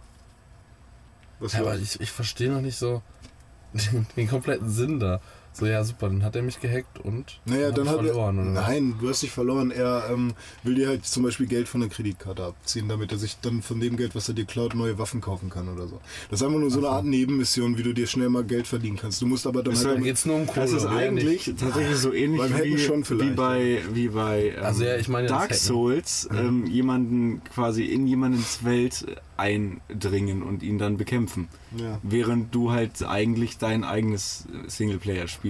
F: Was
G: Ja, aber ich, ich verstehe noch nicht so [laughs] den, den kompletten Sinn da. So, ja, super, dann hat er mich gehackt und
F: Naja, dann hat
G: verloren.
F: er. Nein, du hast dich verloren. Er ähm, will dir halt zum Beispiel Geld von der Kreditkarte abziehen, damit er sich dann von dem Geld, was er dir klaut, neue Waffen kaufen kann oder so. Das ist einfach nur so eine Art Nebenmission, wie du dir schnell mal Geld verdienen kannst. Du musst aber dann
D: Ist
F: halt.
G: Dann geht's nur um Kohle.
D: Das ist eigentlich
G: nicht?
D: tatsächlich so ähnlich
F: Beim Hacken
D: wie,
F: schon
D: wie bei, wie bei ähm,
G: Also ja, ich meine das
D: Dark. Souls, ähm, jemanden quasi in jemandens Welt eindringen und ihn dann bekämpfen.
F: Ja.
D: Während du halt eigentlich dein eigenes Singleplayer-Spiel spielst.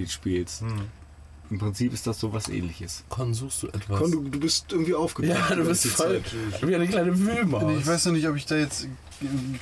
F: Hm.
D: Im Prinzip ist das so was ähnliches.
G: Con, suchst du etwas?
F: Con, du, du bist irgendwie aufgepasst.
G: ja, du bist voll wie eine kleine Wühlmaus.
E: Ich weiß noch nicht, ob ich da jetzt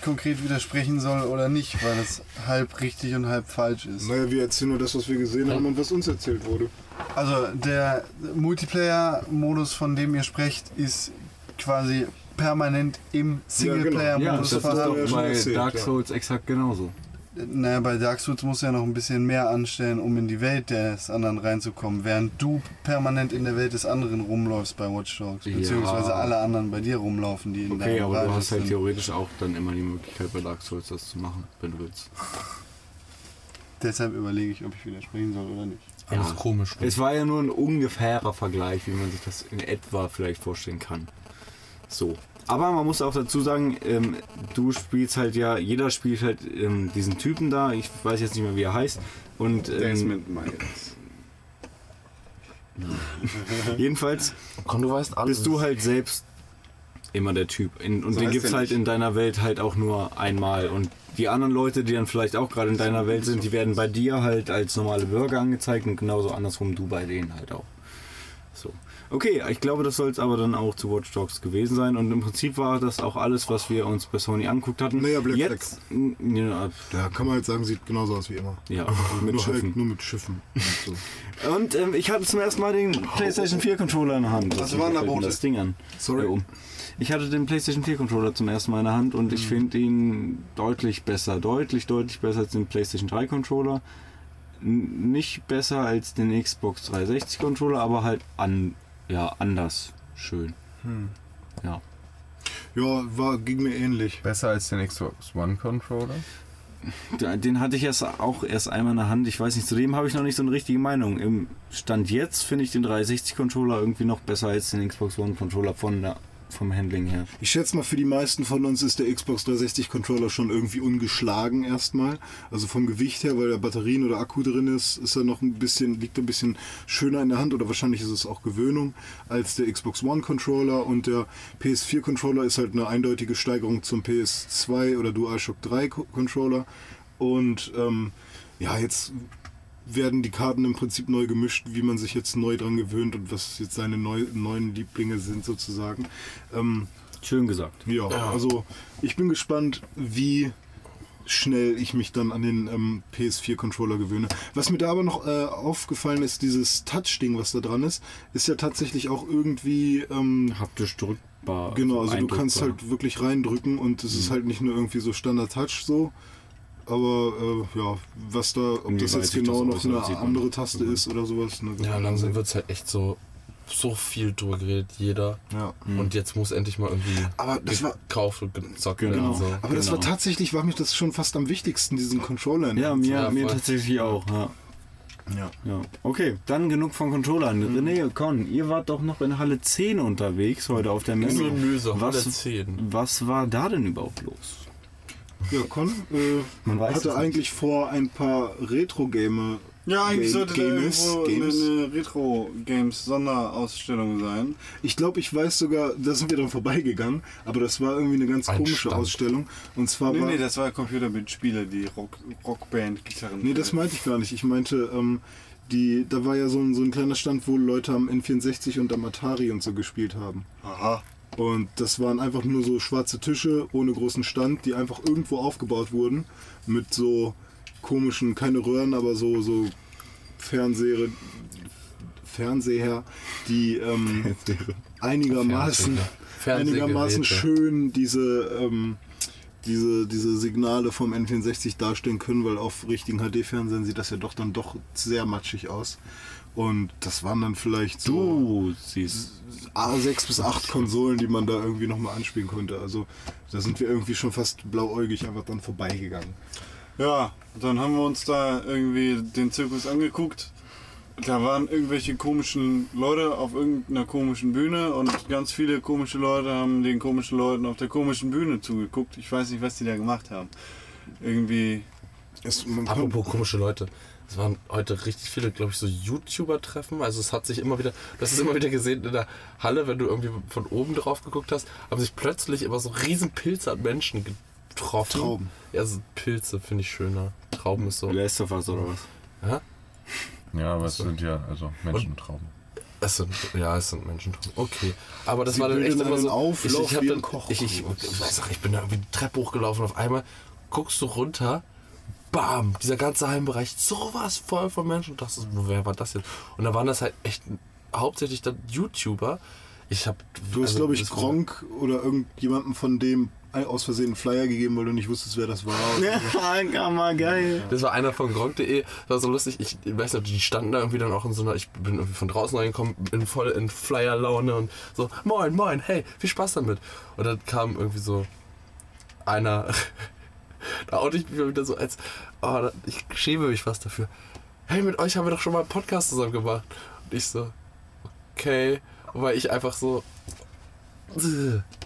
E: konkret widersprechen soll oder nicht, weil das halb richtig und halb falsch ist.
F: Naja, wir erzählen nur das, was wir gesehen haben und was uns erzählt wurde.
E: Also der Multiplayer-Modus, von dem ihr sprecht, ist quasi permanent im Singleplayer-Modus
D: das ist
F: verhaftet.
D: doch
F: ja schon
D: bei
F: erzählt,
D: Dark
F: ja.
D: Souls exakt genauso.
E: Naja, bei Dark Souls musst du ja noch ein bisschen mehr anstellen, um in die Welt des anderen reinzukommen, während du permanent in der Welt des anderen rumläufst bei Watch Dogs,
D: Ja.
E: beziehungsweise alle anderen bei dir rumlaufen, die in
D: Okay,
E: deinem
D: aber du hast halt
E: sind.
D: theoretisch auch dann immer die Möglichkeit bei Dark Souls das zu machen, wenn du willst.
E: Deshalb überlege ich, ob ich widersprechen soll oder nicht.
G: Alles
D: Ja.
G: komisch.
D: Es war ja nur ein ungefährer Vergleich, wie man sich das in etwa vielleicht vorstellen kann. So. Aber man muss auch dazu sagen, ähm, du spielst halt ja, jeder spielt halt ähm, diesen Typen da, ich weiß jetzt nicht mehr, wie er heißt. Und ähm,
E: Miles. [laughs]
D: jedenfalls
G: Con, du weißt alles.
D: bist du halt selbst immer der Typ. In, und
E: So
D: den
E: heißt
D: gibt es
E: der
D: halt
E: nicht.
D: in deiner Welt halt auch nur einmal. Und die anderen Leute, die dann vielleicht auch gerade in deiner Welt sind, die werden bei dir halt als normale Bürger angezeigt und genauso andersrum du bei denen halt auch. So. Okay, ich glaube, das soll es aber dann auch zu Watch Dogs gewesen sein. Und im Prinzip war das auch alles, was wir uns bei Sony anguckt hatten.
F: Naja, Black
D: Jetzt, ja,
F: Ja, kann man halt sagen, sieht genauso aus wie immer.
D: ja,
F: Mit nur, halt,
D: Schiffen.
F: nur mit Schiffen. Und so.
D: Und ähm, ich hatte zum ersten Mal den PlayStation 4 Controller in der Hand.
E: Was war denn da, Bote?
D: das Ding an.
F: Sorry.
D: Da oben. Ich hatte den PlayStation 4 Controller zum ersten Mal in der Hand und
F: Mhm.
D: ich finde ihn deutlich besser. Deutlich, deutlich besser als den PlayStation 3 Controller. N nicht besser als den Xbox 360 Controller, aber halt an, ja, anders schön.
F: Hm.
D: Ja.
F: Ja, war, ging mir ähnlich.
H: Besser als den Xbox One Controller?
D: Den hatte ich erst auch erst einmal in der Hand. Ich weiß nicht, zu dem habe ich noch nicht so eine richtige Meinung. Im Stand jetzt finde ich den 360 Controller irgendwie noch besser als den Xbox One Controller von der, vom Handling her.
F: Ich schätze mal, für die meisten von uns ist der Xbox 360 Controller schon irgendwie ungeschlagen erstmal. Also vom Gewicht her, weil da Batterien oder Akku drin ist, ist er noch ein bisschen, liegt ein bisschen schöner in der Hand oder wahrscheinlich ist es auch Gewöhnung als der Xbox One Controller und der PS4 Controller ist halt eine eindeutige Steigerung zum PS2 oder DualShock 3 Co- Controller. Und ähm, ja, jetzt werden die Karten im Prinzip neu gemischt, wie man sich jetzt neu dran gewöhnt und was jetzt seine neu, neuen Lieblinge sind sozusagen. Ähm,
D: Schön gesagt.
F: ja, also ich bin gespannt, wie schnell ich mich dann an den ähm, PS4-Controller gewöhne. Was mir da aber noch äh, aufgefallen ist, dieses Touch-Ding, was da dran ist, ist ja tatsächlich auch irgendwie... Ähm,
D: Haptisch drückbar.
F: Genau, also du kannst halt wirklich reindrücken und es ist halt nicht nur irgendwie so Standard-Touch so, aber äh, ja, was da, ob das jetzt genau
D: das
F: noch eine andere Taste ist oder sowas. Ne,
G: Ja, langsam wird es halt echt so, so viel drüber geredet, jeder.
F: Ja.
G: Und jetzt muss endlich mal irgendwie
F: Aber das war-
G: gekauft und gezockt werden.
F: Genau.
G: So.
F: Aber das war
D: Genau.
F: tatsächlich, war mir das schon fast am wichtigsten, diesen Controller. in der
D: Ja, mir,
G: Ja,
D: mir tatsächlich auch. Ja.
F: Ja.
D: Ja. Okay, dann genug von Controllern. René, Con, ihr wart doch noch in Halle 10 unterwegs heute auf der Messe.
G: So
D: was,
G: Halle 10.
D: was war da denn überhaupt los?
F: Ja, Con äh,
D: Man weiß
F: hatte
D: nicht.
F: eigentlich vor, ein paar Retro-Gamer.
E: Ja, eigentlich sollte da
F: Games,
E: irgendwo
F: Games.
E: eine, Retro-Games-Sonderausstellung sein.
F: Ich glaube, ich weiß sogar, da sind wir dran vorbeigegangen, aber das war irgendwie eine ganz
G: Ein
F: komische
G: Stand.
F: Ausstellung. Und zwar
E: Nee,
F: war.
E: nee, das war Computerbild-Spiele, die Rock, Rockband-Gitarren.
F: Nee, das meinte ich gar nicht. Ich meinte, ähm, die, da war ja so ein, so ein kleiner Stand, wo Leute am N64 und am Atari und so gespielt haben.
E: Aha.
F: Und das waren einfach nur so schwarze Tische ohne großen Stand, die einfach irgendwo aufgebaut wurden. Mit so komischen, keine Röhren, aber so, so Fernseher, Fernseher, die ähm, einigermaßen, einigermaßen schön diese, ähm, diese, diese Signale vom N64 darstellen können, weil auf richtigen HD-Fernsehen sieht das ja doch dann doch sehr matschig aus. Und das waren dann vielleicht so. A6 bis 8 Konsolen, die man da irgendwie nochmal anspielen konnte. Also da sind wir irgendwie schon fast blauäugig einfach dann vorbeigegangen.
E: Ja, dann haben wir uns da irgendwie den Zirkus angeguckt. Da waren irgendwelche komischen Leute auf irgendeiner komischen Bühne und ganz viele komische Leute haben den komischen Leuten auf der komischen Bühne zugeguckt. Ich weiß nicht, was die da gemacht haben. Irgendwie.
F: Es,
G: Apropos komische Leute. Es waren heute richtig viele, glaube ich, so YouTuber-Treffen. Also es hat sich immer wieder, das ist immer wieder gesehen in der Halle, wenn du irgendwie von oben drauf geguckt hast, haben sich plötzlich immer so riesen Pilze an Menschen getroffen.
F: Trauben.
G: Ja, so Pilze finde ich schöner. Trauben ist so.
D: Last of Us oder was?
G: Ja?
H: Ja, aber es sind ja also Menschentrauben.
G: Es sind, ja, es sind Menschen. Okay. Aber das
F: Sie
G: war dann echt immer so.
F: Auflauf
G: ich, ich, hab dann, ich, ich, ich, weiß auch, ich bin da irgendwie die Treppe hochgelaufen. Auf einmal guckst du runter. Bam! Dieser ganze Heimbereich, sowas voll von Menschen. Und dachtest, du, wer war das jetzt? Und da waren das halt echt hauptsächlich dann YouTuber. Ich hab.
F: du hast,
G: also,
F: glaube ich, Gronk oder irgendjemandem von dem aus Versehen einen Flyer gegeben, weil du nicht wusstest, wer das war. [laughs]
D: Ja, mal geil.
G: Das war einer von Gronk.de, das war so lustig. Ich, ich weiß nicht, die standen da irgendwie dann auch in so einer, ich bin irgendwie von draußen reingekommen, bin voll in Flyer-Laune und so, moin, moin, hey, viel Spaß damit. Und dann kam irgendwie so einer, [laughs] da oute ich mich wieder so als, oh, ich schäme mich fast dafür. Hey, mit euch haben wir doch schon mal einen Podcast zusammen gemacht. Und ich so, okay, weil ich einfach so,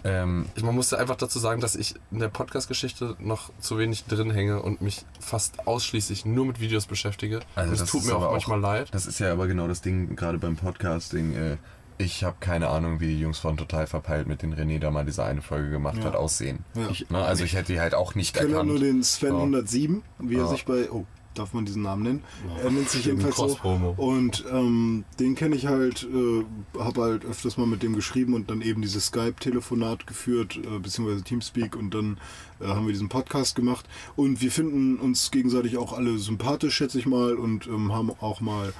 H: Ähm,
G: ich, man musste einfach dazu sagen, dass ich in der Podcast-Geschichte noch zu wenig drin hänge und mich fast ausschließlich nur mit Videos beschäftige.
H: Also
G: und es
H: das
G: tut mir auch manchmal leid.
H: Das ist ja aber genau das Ding, gerade beim Podcasting. Äh, ich habe keine Ahnung, wie die Jungs von Total Verpeilt mit den René da mal diese eine Folge gemacht
F: Ja.
H: hat, aussehen.
F: Ja.
H: Ich, ne, also ich hätte die halt auch nicht
F: Ich kenne ja
H: erkannt.
F: nur den Sven
H: Ja.
F: 107, wie er sich bei. Oh, darf man diesen Namen nennen? er nennt sich jedenfalls so. Und ähm, den kenne ich halt, äh, habe halt öfters mal mit dem geschrieben und dann eben dieses Skype-Telefonat geführt, äh, beziehungsweise Teamspeak und dann äh, haben wir diesen Podcast gemacht. Und wir finden uns gegenseitig auch alle sympathisch, schätze ich mal, und ähm, haben auch mal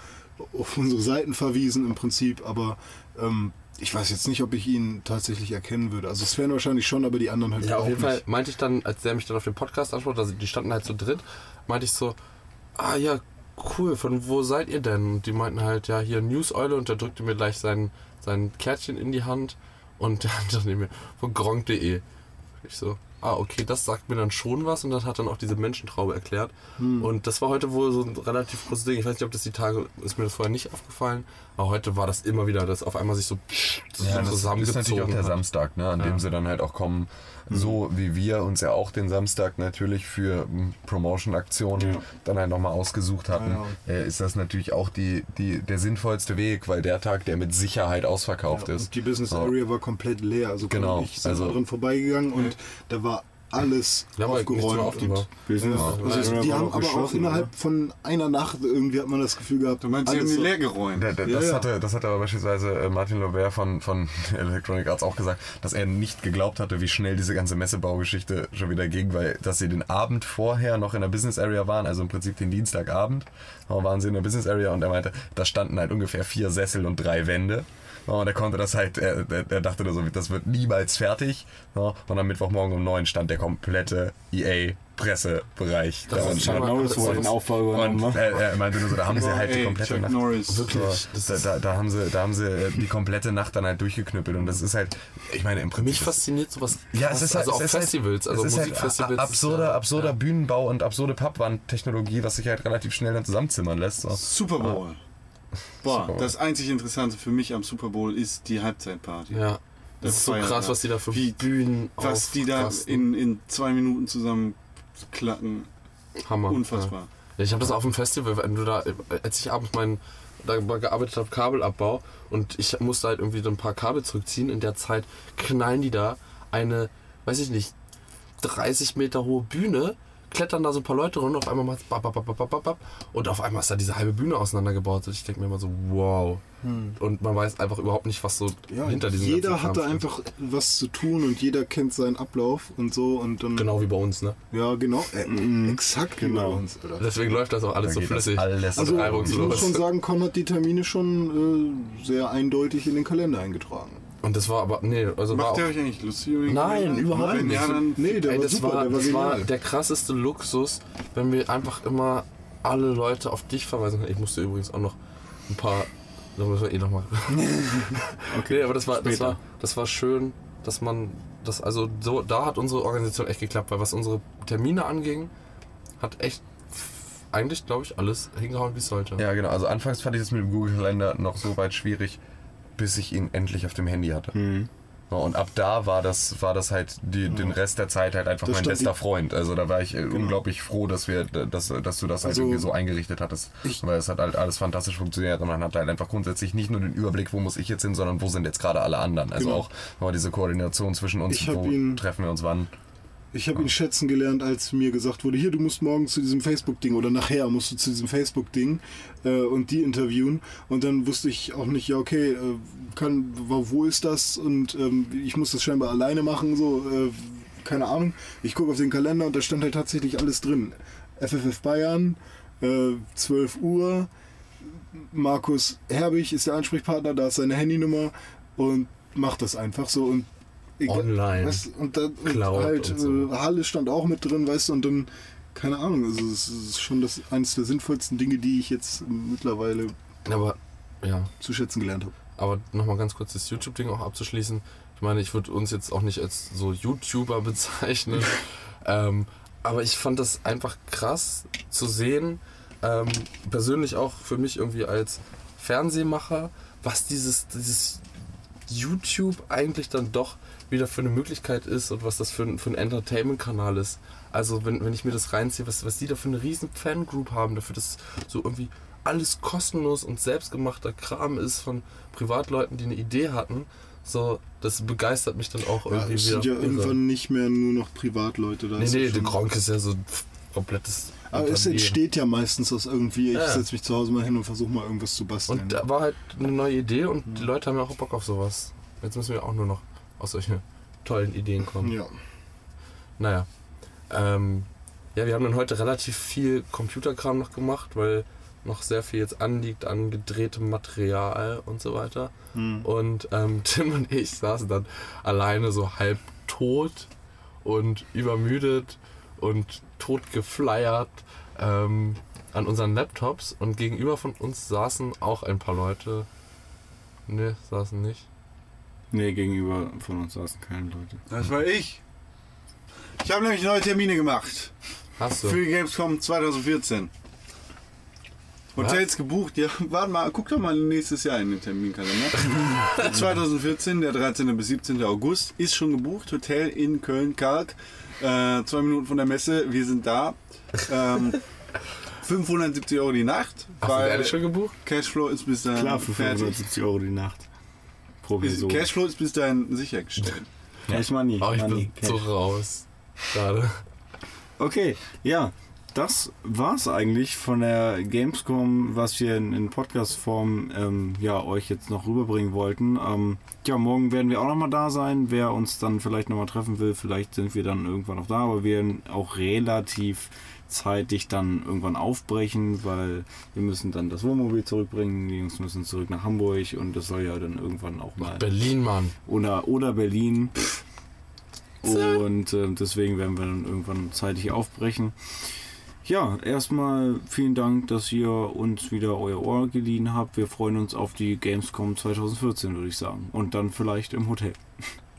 F: auf unsere Seiten verwiesen im Prinzip, aber ähm, ich weiß jetzt nicht, ob ich ihn tatsächlich erkennen würde. Also Sven wahrscheinlich schon, aber die anderen halt
G: Ja,
F: auch
G: auf jeden
F: nicht.
G: Fall meinte ich dann, als der mich dann auf den Podcast ansprach, also die standen halt zu dritt, meinte ich so, ah ja, cool, von wo seid ihr denn? Und die meinten halt, ja, hier News-Eule und der drückte mir gleich sein, sein Kärtchen in die Hand und [laughs] der dann neben mir von gronk.de. Ich so, ah, okay, das sagt mir dann schon was und das hat dann auch diese Menschentraube erklärt.
F: Hm.
G: Und das war heute wohl so ein relativ großes Ding. Ich weiß nicht, ob das die Tage, ist mir das vorher nicht aufgefallen, aber heute war das immer wieder, dass auf einmal sich so, so
H: Ja, das ist
G: zusammengezogen
H: natürlich auch der
G: hat.
H: Samstag, ne, an dem sie dann halt auch kommen, so wie wir uns ja auch den Samstag natürlich für m, Promotion-Aktionen dann halt nochmal ausgesucht hatten,
F: Ja,
H: äh, ist das natürlich auch die, die, der sinnvollste Weg, weil der Tag, der mit Sicherheit ausverkauft
F: Ja,
H: ist.
F: und die Business
H: Ja.
F: Area war komplett leer. Also
H: Genau,
F: ich sind
H: also-
F: drin vorbeigegangen und da war alles
G: Ja,
F: aufgeräumt. und,
G: war.
D: Business
F: also die haben aber auch innerhalb von einer Nacht irgendwie hat man das Gefüel gehabt.
E: Du meinst, sie haben die leer geräumt?
H: Da, da,
F: Ja,
H: das,
F: ja.
H: Hatte, das hatte aber beispielsweise äh, Martin Lovert von, von [laughs] Electronic Arts auch gesagt, dass er nicht geglaubt hatte, wie schnell diese ganze Messebaugeschichte schon wieder ging, weil dass sie den Abend vorher noch in der Business Area waren, also im Prinzip den Dienstagabend, waren sie in der Business Area und er meinte, da standen halt ungefähr vier Sessel und drei Wände. Und er konnte das halt, er, er, dachte da so, das wird niemals fertig. Und am Mittwochmorgen um neun stand der komplette EA Pressebereich.
G: Das
H: da
G: ist scheinbar-
D: Norris wohl den Aufbau übernommen.
H: Und äh, er meinte nur so, da haben sie halt die komplette
E: Chuck
H: Nacht.
G: Wirklich.
H: Da, da, da, haben sie, da haben sie äh, die komplette Nacht dann halt durchgeknüppelt und das ist halt, ich meine, im Prinzip.
G: mich fasziniert sowas.
H: ja, es ist halt,
G: also auf
H: es ist
G: Festivals,
H: halt,
G: also
H: es ist halt
G: Musikfestivals. ist
H: absurder, absurder
G: ja.
H: Bühnenbau und absurde Pappwandtechnologie, was sich halt relativ schnell dann zusammenzimmern lässt. So.
E: Super Bowl. Boah,
H: Super
E: das einzig Interessante für mich am Super Bowl ist die Halbzeitparty.
G: Ja. Das, ist so
E: feiert
G: krass, was die da für
E: Wie-
G: Bühnen
E: Was die da in, in zwei Minuten zusammen klacken,
G: Hammer.
E: unfassbar.
G: Ja, ich habe das auf dem Festival, wenn du da, als ich abends meinen da gearbeitet habe, Kabelabbau und ich musste halt irgendwie so ein paar Kabel zurückziehen. In der Zeit knallen die da eine, weiß ich nicht, 30 Meter hohe Bühne, klettern da so ein paar Leute runter, auf einmal macht's bap, bap, bap, bap, bap, bap, und auf einmal ist da diese halbe Bühne auseinandergebaut. Und ich denke mir immer so, wow. Und man weiß einfach überhaupt nicht, was so
F: Ja,
G: hinter diesem
F: jeder hatte
G: steht.
F: einfach was zu tun und jeder kennt seinen Ablauf und so und dann.
G: Genau wie bei uns, ne?
F: Ja, genau. Äh, exakt wie bei
D: Genau.
F: uns, Alter.
G: Deswegen läuft das auch alles
H: Da
G: so flüssig.
H: alles
F: Also,
G: und
F: ich muss schon sagen, Con hat die Termine schon äh, sehr eindeutig in den Kalender eingetragen.
G: Und das war aber, nee, also war
E: Macht
G: auch,
E: ihr euch eigentlich lustig über den
G: Nein,
E: Kalender?
G: überhaupt
E: Wenn
G: nicht.
E: Ja, dann
F: Nee, der
G: Ey,
F: war
G: das
F: super,
G: war,
F: der war
G: das war
F: genial.
G: der krasseste Luxus, wenn wir einfach immer alle Leute auf dich verweisen können. Ich musste übrigens auch noch ein paar. Da müssen wir eh nochmal. [laughs] okay, aber das war, das,
D: Später.
G: war, das war schön, dass man. Das, also so, da hat unsere Organisation echt geklappt, weil was unsere Termine anging, hat echt eigentlich, glaube ich, alles hingehauen, wie es sollte.
H: Ja, genau. Also anfangs fand ich das mit dem Google-Kalender noch so weit schwierig, bis ich ihn endlich auf dem Handy hatte. So, und ab da war das, war das halt die, den Rest der Zeit halt einfach
F: Das
H: mein bester Freund. Also da war ich äh, unglaublich froh, dass wir, dass, dass du das halt
F: Also,
H: irgendwie so eingerichtet hattest. Weil es hat halt alles fantastisch funktioniert und man hat halt einfach grundsätzlich nicht nur den Überblick, wo muss ich jetzt hin, sondern wo sind jetzt gerade alle anderen. Also
F: Genau.
H: auch war diese Koordination zwischen uns, wo
F: ihn-
H: treffen wir uns wann.
F: Ich habe ihn schätzen gelernt, als mir gesagt wurde, hier, du musst morgen zu diesem Facebook-Ding oder nachher musst du zu diesem Facebook-Ding äh, und die interviewen. Und dann wusste ich auch nicht, ja, okay, äh, kann, wo ist das? Und ähm, ich muss das scheinbar alleine machen, so, äh, keine Ahnung. Ich gucke auf den Kalender und da stand halt tatsächlich alles drin. FFF Bayern, äh, 12 Uhr, Markus Herbig ist der Ansprechpartner, da ist seine Handynummer und macht das einfach so und
G: Online.
F: Weißt, und, dann, und
G: Cloud
F: halt
G: und so.
F: äh, Halle stand auch mit drin, weißt du, und dann, keine Ahnung, also es ist schon das eines der sinnvollsten Dinge, die ich jetzt mittlerweile
G: Aber, ja.
F: zu schätzen gelernt habe.
G: Aber nochmal ganz kurz das YouTube-Ding auch abzuschließen. Ich meine, ich würde uns jetzt auch nicht als so YouTuber [laughs] bezeichnen. ähm, aber ich fand das einfach krass zu sehen, ähm, persönlich auch für mich irgendwie als Fernsehmacher, was dieses, dieses YouTube eigentlich dann doch wieder für eine Möglichkeit ist und was das für ein, für ein Entertainment-Kanal ist. Also wenn, wenn ich mir das reinziehe, was, was die da für eine riesen Fangroup haben, dafür, dass so irgendwie alles kostenlos und selbstgemachter Kram ist von Privatleuten, die eine Idee hatten, so, das begeistert mich dann auch
F: Ja,
G: irgendwie
F: es
G: wieder.
F: sind ja
G: irre.
F: irgendwann nicht mehr nur noch Privatleute da.
G: Nee,
F: ja
G: nee, der Gronk ist ja so ein komplettes.
F: Aber es entsteht ja meistens aus irgendwie, ich
G: Ja.
F: setze mich zu Hause mal hin und versuche mal irgendwas zu basteln.
G: Und da war halt eine neue Idee und die Leute haben ja auch Bock auf sowas. Jetzt müssen wir auch nur noch aus solchen tollen Ideen kommen.
F: ja.
G: Naja. Ähm, ja, wir haben dann heute relativ viel Computerkram noch gemacht, weil noch sehr viel jetzt anliegt an gedrehtem Material und so weiter. Und ähm, [laughs] Tim und ich saßen dann alleine so halb tot und übermüdet und tot geflyert ähm, an unseren Laptops und gegenüber von uns saßen auch ein paar Leute. Ne, saßen nicht.
D: Nee, gegenüber von uns saßen keine Leute.
E: Das war ich. Ich habe nämlich neue Termine gemacht.
G: Hast du?
E: Für die Gamescom 2014. Hotels gebucht, ja, warte mal, guck doch mal nächstes Jahr in den Terminkalender. [laughs] 2014, der 13. bis 17. August, ist schon gebucht. Hotel in Köln-Kalk. Äh, zwei Minuten von der Messe, wir sind da. Ähm, [laughs] 570 Euro die Nacht,
G: Hast du schon gebucht?
E: Cashflow ist bis dahin
D: Klar, für
E: fertig.
D: 570 Euro die Nacht. Pro
E: Ist-
D: Person.
E: Cashflow ist bis dahin sichergestellt.
D: Cash Money.
G: Oh, ich
D: Money,
G: bin so
D: Cash.
G: raus. Gerade.
D: Okay, ja, das war's eigentlich von der Gamescom, was wir in, in Podcast-Form ähm, ja, euch jetzt noch rüberbringen wollten. Ähm, ja, morgen werden wir auch nochmal da sein. Wer uns dann vielleicht nochmal treffen will, vielleicht sind wir dann irgendwann noch da, aber wir werden auch relativ zeitig dann irgendwann aufbrechen, weil wir müssen dann das Wohnmobil zurückbringen, die Jungs müssen zurück nach Hamburg und das soll ja dann irgendwann auch mal
G: Berlin, Mann.
D: oder, oder Berlin. Und äh, deswegen werden wir dann irgendwann zeitig aufbrechen. Ja, erstmal vielen Dank, dass ihr uns wieder euer Ohr geliehen habt. Wir freuen uns auf die Gamescom 2014, würde ich sagen. Und dann vielleicht im Hotel.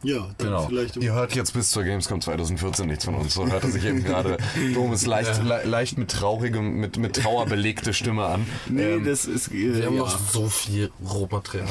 F: Ja, dann
H: Genau.
F: vielleicht.
H: Ihr hört jetzt bis zur Gamescom 2014 nichts von uns. So hört er sich eben gerade [laughs] Domes leicht, le leicht mit traurigem, mit, mit Trauer belegte Stimme an.
D: Nee,
H: Ähm,
D: das ist. Äh,
G: Wir haben
D: ja.
G: noch so viel Rohmaterial.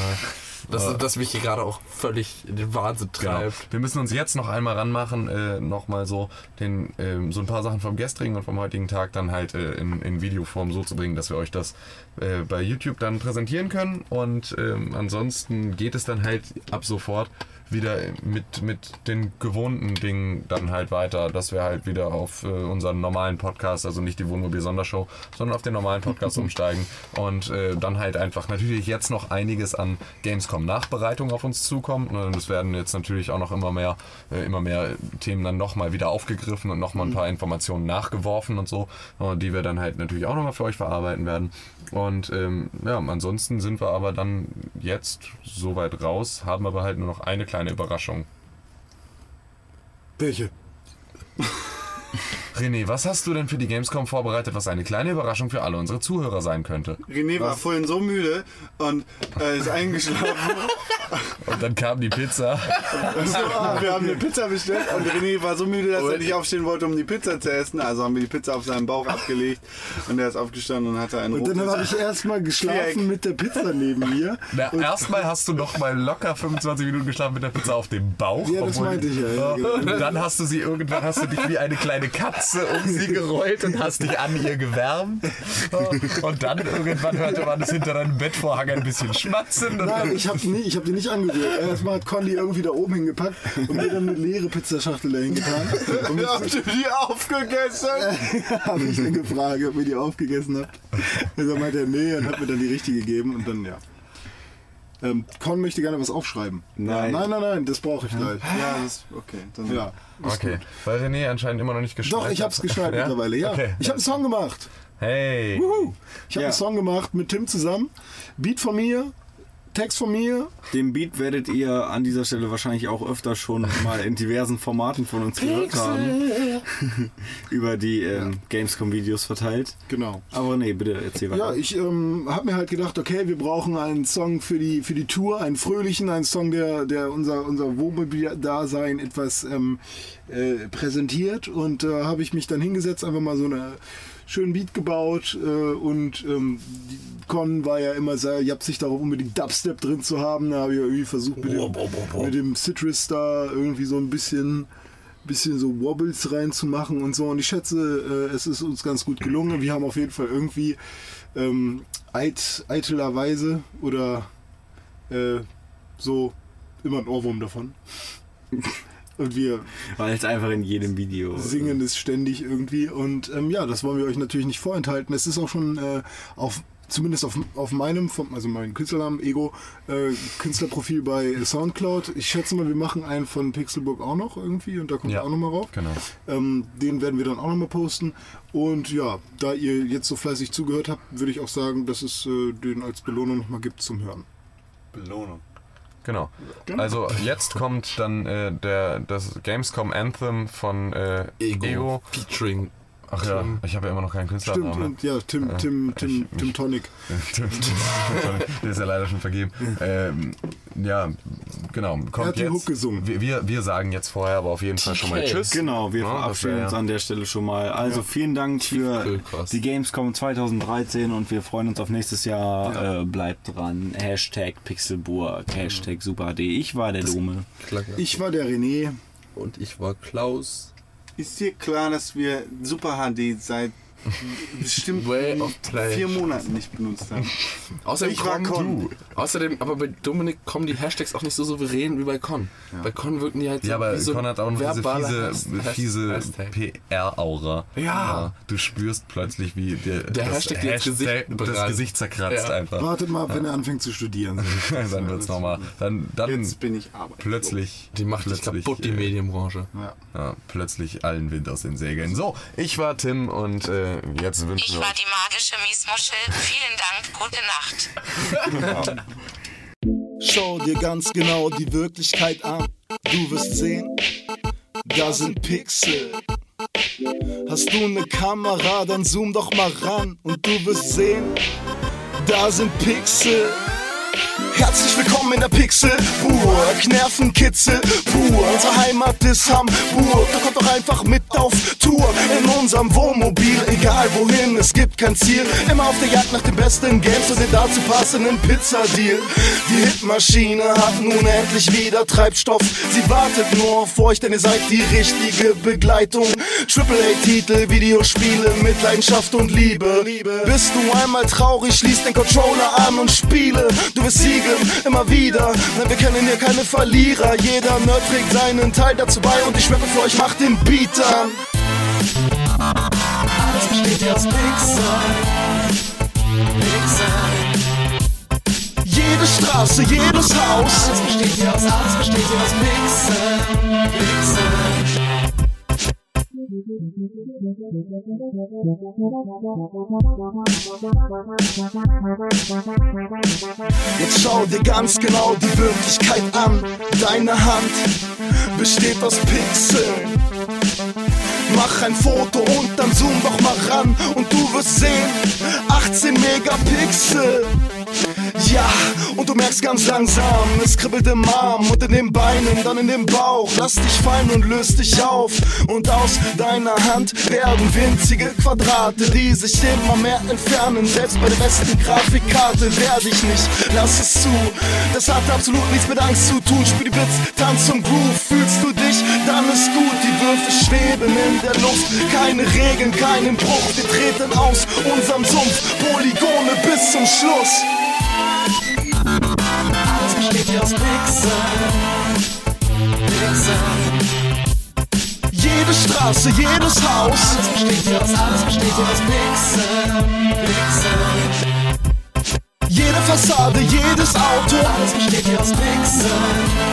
G: Das, das mich hier gerade auch völlig in den Wahnsinn
H: Genau.
G: treibt.
H: Wir müssen uns jetzt noch einmal ranmachen, äh, nochmal so den, ähm, so ein paar Sachen vom gestrigen und vom heutigen Tag dann halt äh, in, in Videoform so zu bringen, dass wir euch das äh, bei YouTube dann präsentieren können. Und ähm, ansonsten geht es dann halt ab sofort wieder mit, mit den gewohnten Dingen dann halt weiter, dass wir halt wieder auf äh, unseren normalen Podcast, also nicht die Wohnmobil-Sondershow, sondern auf den normalen Podcast [laughs] umsteigen und äh, dann halt einfach natürlich jetzt noch einiges an Gamescom-Nachbereitung auf uns zukommt. Und es werden jetzt natürlich auch noch immer mehr, äh, immer mehr Themen dann nochmal wieder aufgegriffen und nochmal ein paar Informationen nachgeworfen und so, äh, die wir dann halt natürlich auch nochmal für euch verarbeiten werden. Und ähm, ja, ansonsten sind wir aber dann jetzt soweit raus, haben aber halt nur noch eine kleine Überraschung.
F: Welche? [laughs]
H: René, was hast du denn für die Gamescom vorbereitet, was eine kleine Überraschung für alle unsere Zuhörer sein könnte?
E: René war vorhin so müde und äh, ist eingeschlafen. [laughs]
H: Und dann kam die Pizza.
E: Also, ah, wir haben eine Pizza bestellt und René war so müde, dass er nicht aufstehen wollte, um die Pizza zu essen. Also haben wir die Pizza auf seinen Bauch abgelegt und er ist aufgestanden und hatte einen
F: Und dann habe ich erstmal geschlafen
E: Viereck.
F: mit der Pizza neben mir.
H: Na, erstmal hast du noch mal locker 25 Minuten geschlafen mit der Pizza auf dem Bauch.
F: Ja, das meinte ich ja, ja, genau.
H: Und dann hast du sie irgendwann hast du dich wie eine kleine Katze um sie gerollt und hast dich an ihr gewärmt. Und dann irgendwann hörte man es hinter deinem Bettvorhang ein bisschen schmatzen. Und
F: Nein, ich habe ich hab die nicht angerührt. Erstmal hat Conny irgendwie da oben hingepackt und mir dann eine leere Pizzaschachtel dahin getan. Und mit,
E: Habt ihr die aufgegessen? [laughs]
F: habe ich dann gefragt, ob ihr die aufgegessen habt. Und dann meinte er, nee, und hat mir dann die richtige gegeben und dann, ja. Ähm, Con möchte gerne was aufschreiben.
D: Nein.
F: Nein, nein, nein, das brauche ich gleich.
E: Ja, das ist okay. Dann
F: Ja.
H: Okay, weil René anscheinend immer noch nicht geschneit
F: Doch, ich
H: hat.
F: hab's geschneit
H: Ja?
F: mittlerweile, ja.
H: Okay.
F: Ich habe einen Song gemacht.
H: Hey.
F: Ich habe
D: Ja.
F: einen Song gemacht mit Tim zusammen. Beat von mir, Text von mir.
D: Den Beat werdet ihr an dieser Stelle wahrscheinlich auch öfter schon mal in diversen Formaten von uns gehört haben. [laughs] Über die ähm, Gamescom-Videos verteilt.
F: Genau.
D: Aber nee, bitte erzähl weiter.
F: Ja, ich ähm, habe mir halt gedacht, okay, wir brauchen einen Song für die, für die Tour, einen fröhlichen, einen Song, der, der unser, unser Wohnmobil-Dasein etwas ähm, äh, präsentiert. Und da äh, habe ich mich dann hingesetzt, einfach mal so eine schönen Beat gebaut äh, und ähm, Con war ja immer sehr, sich darauf unbedingt Dubstep drin zu haben. Da habe ich irgendwie versucht mit dem, mit dem Citrus da irgendwie so ein bisschen bisschen so Wobbles reinzumachen und so. Und ich schätze, äh, es ist uns ganz gut gelungen. Wir haben auf jeden Fall irgendwie ähm, eit, eitelerweise oder äh, so immer einen Ohrwurm davon. [laughs] Und wir
D: Weil es einfach in jedem Video.
F: singen es ständig irgendwie. Und ähm, ja, das wollen wir euch natürlich nicht vorenthalten. Es ist auch schon äh, auf zumindest auf, auf meinem, also meinem Künstlernamen Ego, äh, Künstlerprofil bei Soundcloud. Ich schätze mal, wir machen einen von Pixelburg auch noch irgendwie und da kommt
H: Ja.
F: auch nochmal rauf.
H: Genau.
F: Ähm, den werden wir dann auch nochmal posten. Und ja, da ihr jetzt so fleißig zugehört habt, würde ich auch sagen, dass es äh, den als Belohnung nochmal gibt zum Hören.
E: Belohnung.
H: Genau. Also jetzt kommt dann äh, der, das Gamescom Anthem von äh,
G: Ego,
H: Ego.
G: Featuring.
H: Ach ja, ich habe ja immer noch keinen
F: Stimmt,
H: Künstlernamen.
F: und ja, Tim,
H: Äh,
F: Tim, Tim,
H: ich- [laughs]
F: Tim Tonic.
H: Tim- Tim- Der ist ja leider schon vergeben. Ähm, ja, genau. Kommt
F: Er hat die
H: jetzt.
F: Hook gesungen.
H: Wir, wir, wir sagen jetzt vorher aber auf jeden Fall schon mal. Tschüss.
D: Genau, wir
H: Ja, das
D: verabschieden uns an der Stelle schon mal. Also vielen Dank für die Gamescom 2013 und wir freuen uns auf nächstes Jahr. Äh, bleibt dran. Hashtag Pixelburg, Hashtag SuperHD. Ich war der Dome.
F: Ich war der René.
G: Und ich war Klaus.
E: Ist dir klar, dass wir Super HD seit bestimmt
G: Way of Play.
E: vier Monaten nicht benutzt haben? [laughs]
G: Außerdem
E: Ich war Con.
G: du. Außerdem, aber bei Dominik kommen die Hashtags auch nicht so souverän wie bei Con. Bei Con wirken die halt so
H: Ja, aber
G: so
H: Con hat auch noch diese fiese, fiese
G: Hashtag.
H: PR-Aura.
G: Ja.
H: Du spürst plötzlich, wie der,
G: Der
H: das
G: Hashtag dir ins Gesicht
H: das. Gesicht zerkratzt
G: Ja.
H: einfach.
F: Wartet mal, wenn er anfängt zu studieren. [laughs]
H: dann wird's nochmal. Dann, dann
E: Jetzt bin ich arbeitslos.
H: plötzlich.
G: Die macht dich
H: plötzlich,
G: kaputt, die
H: äh,
G: Medienbranche.
H: Ja, plötzlich allen Wind aus den Segeln. So, ich war Tim und äh, jetzt wünschen
B: Ich
H: wir
B: war
H: euch.
B: die magische Miesmuschel. Vielen Dank. Gute Nacht.
J: Schau dir ganz genau die Wirklichkeit an. Du wirst sehen,
F: da sind Pixel. Hast du ne Kamera, dann zoom doch mal ran und du wirst sehen, da sind Pixel. Herzlich willkommen in der Pixelburg, Nervenkitzel pur. Unsere Heimat ist Hamburg, da kommt doch einfach mit auf Tour. In unserem Wohnmobil, egal wohin, es gibt kein Ziel. Immer auf der Jagd nach den besten Games und den dazu passenden Pizzadeal. Die Hitmaschine hat nun endlich wieder Treibstoff. Sie wartet nur auf euch, denn ihr seid die richtige Begleitung. AAA-Titel, Videospiele mit Leidenschaft und Liebe. Bist du einmal traurig, schließ den Controller an und spiele. Du wirst siegen, immer wieder. Nein, wir kennen hier keine Verlierer. Jeder Nerd trägt seinen Teil dazu bei und ich schwöre für euch, macht den Beat an. Alles besteht hier aus Pixel. Pixel. Jede Straße, jedes Haus. Alles besteht hier aus, alles besteht hier aus Pixel. Pixel. Jetzt schau dir ganz genau die Wirklichkeit an. Deine Hand besteht aus Pixeln. Mach ein Foto und dann zoom doch mal ran und du wirst sehen, 18 Megapixel. Ja, und du merkst ganz langsam, es kribbelt im Arm und in den Beinen, dann in dem Bauch. Lass dich fallen und löst dich auf. Und aus deiner Hand werden winzige Quadrate, die sich immer mehr entfernen. Selbst bei der besten Grafikkarte werde ich nicht, lass es zu. Das hat absolut nichts mit Angst zu tun. Spiel die Blitz, tanz zum Groove. Fühlst du dich, dann ist gut. Die Würfel schweben in der Luft. Keine Regeln, keinen Bruch. Wir treten aus unserem Sumpf. Polygone bis zum Schluss. Hier aus Pixeln. Jede Straße, jedes Haus. Alles besteht aus, alles besteht aus Pixeln. Jede Fassade, jedes Auto. Alles besteht aus. Pixeln.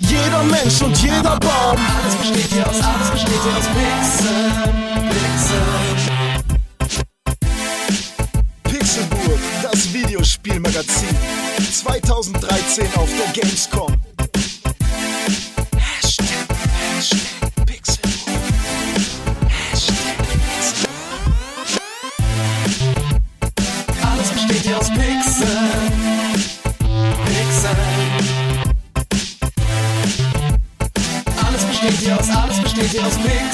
F: Jeder Mensch und jeder Baum. Alles besteht hier aus, alles besteht hier aus Pixeln. Pixeln. Videospielmagazin. 2013 auf der Gamescom. Hashtag, Hashtag Pixelburg. Hashtag Pixelburg. Alles besteht hier aus Pixeln. Pixeln. Alles besteht hier aus, alles besteht hier aus Pixeln.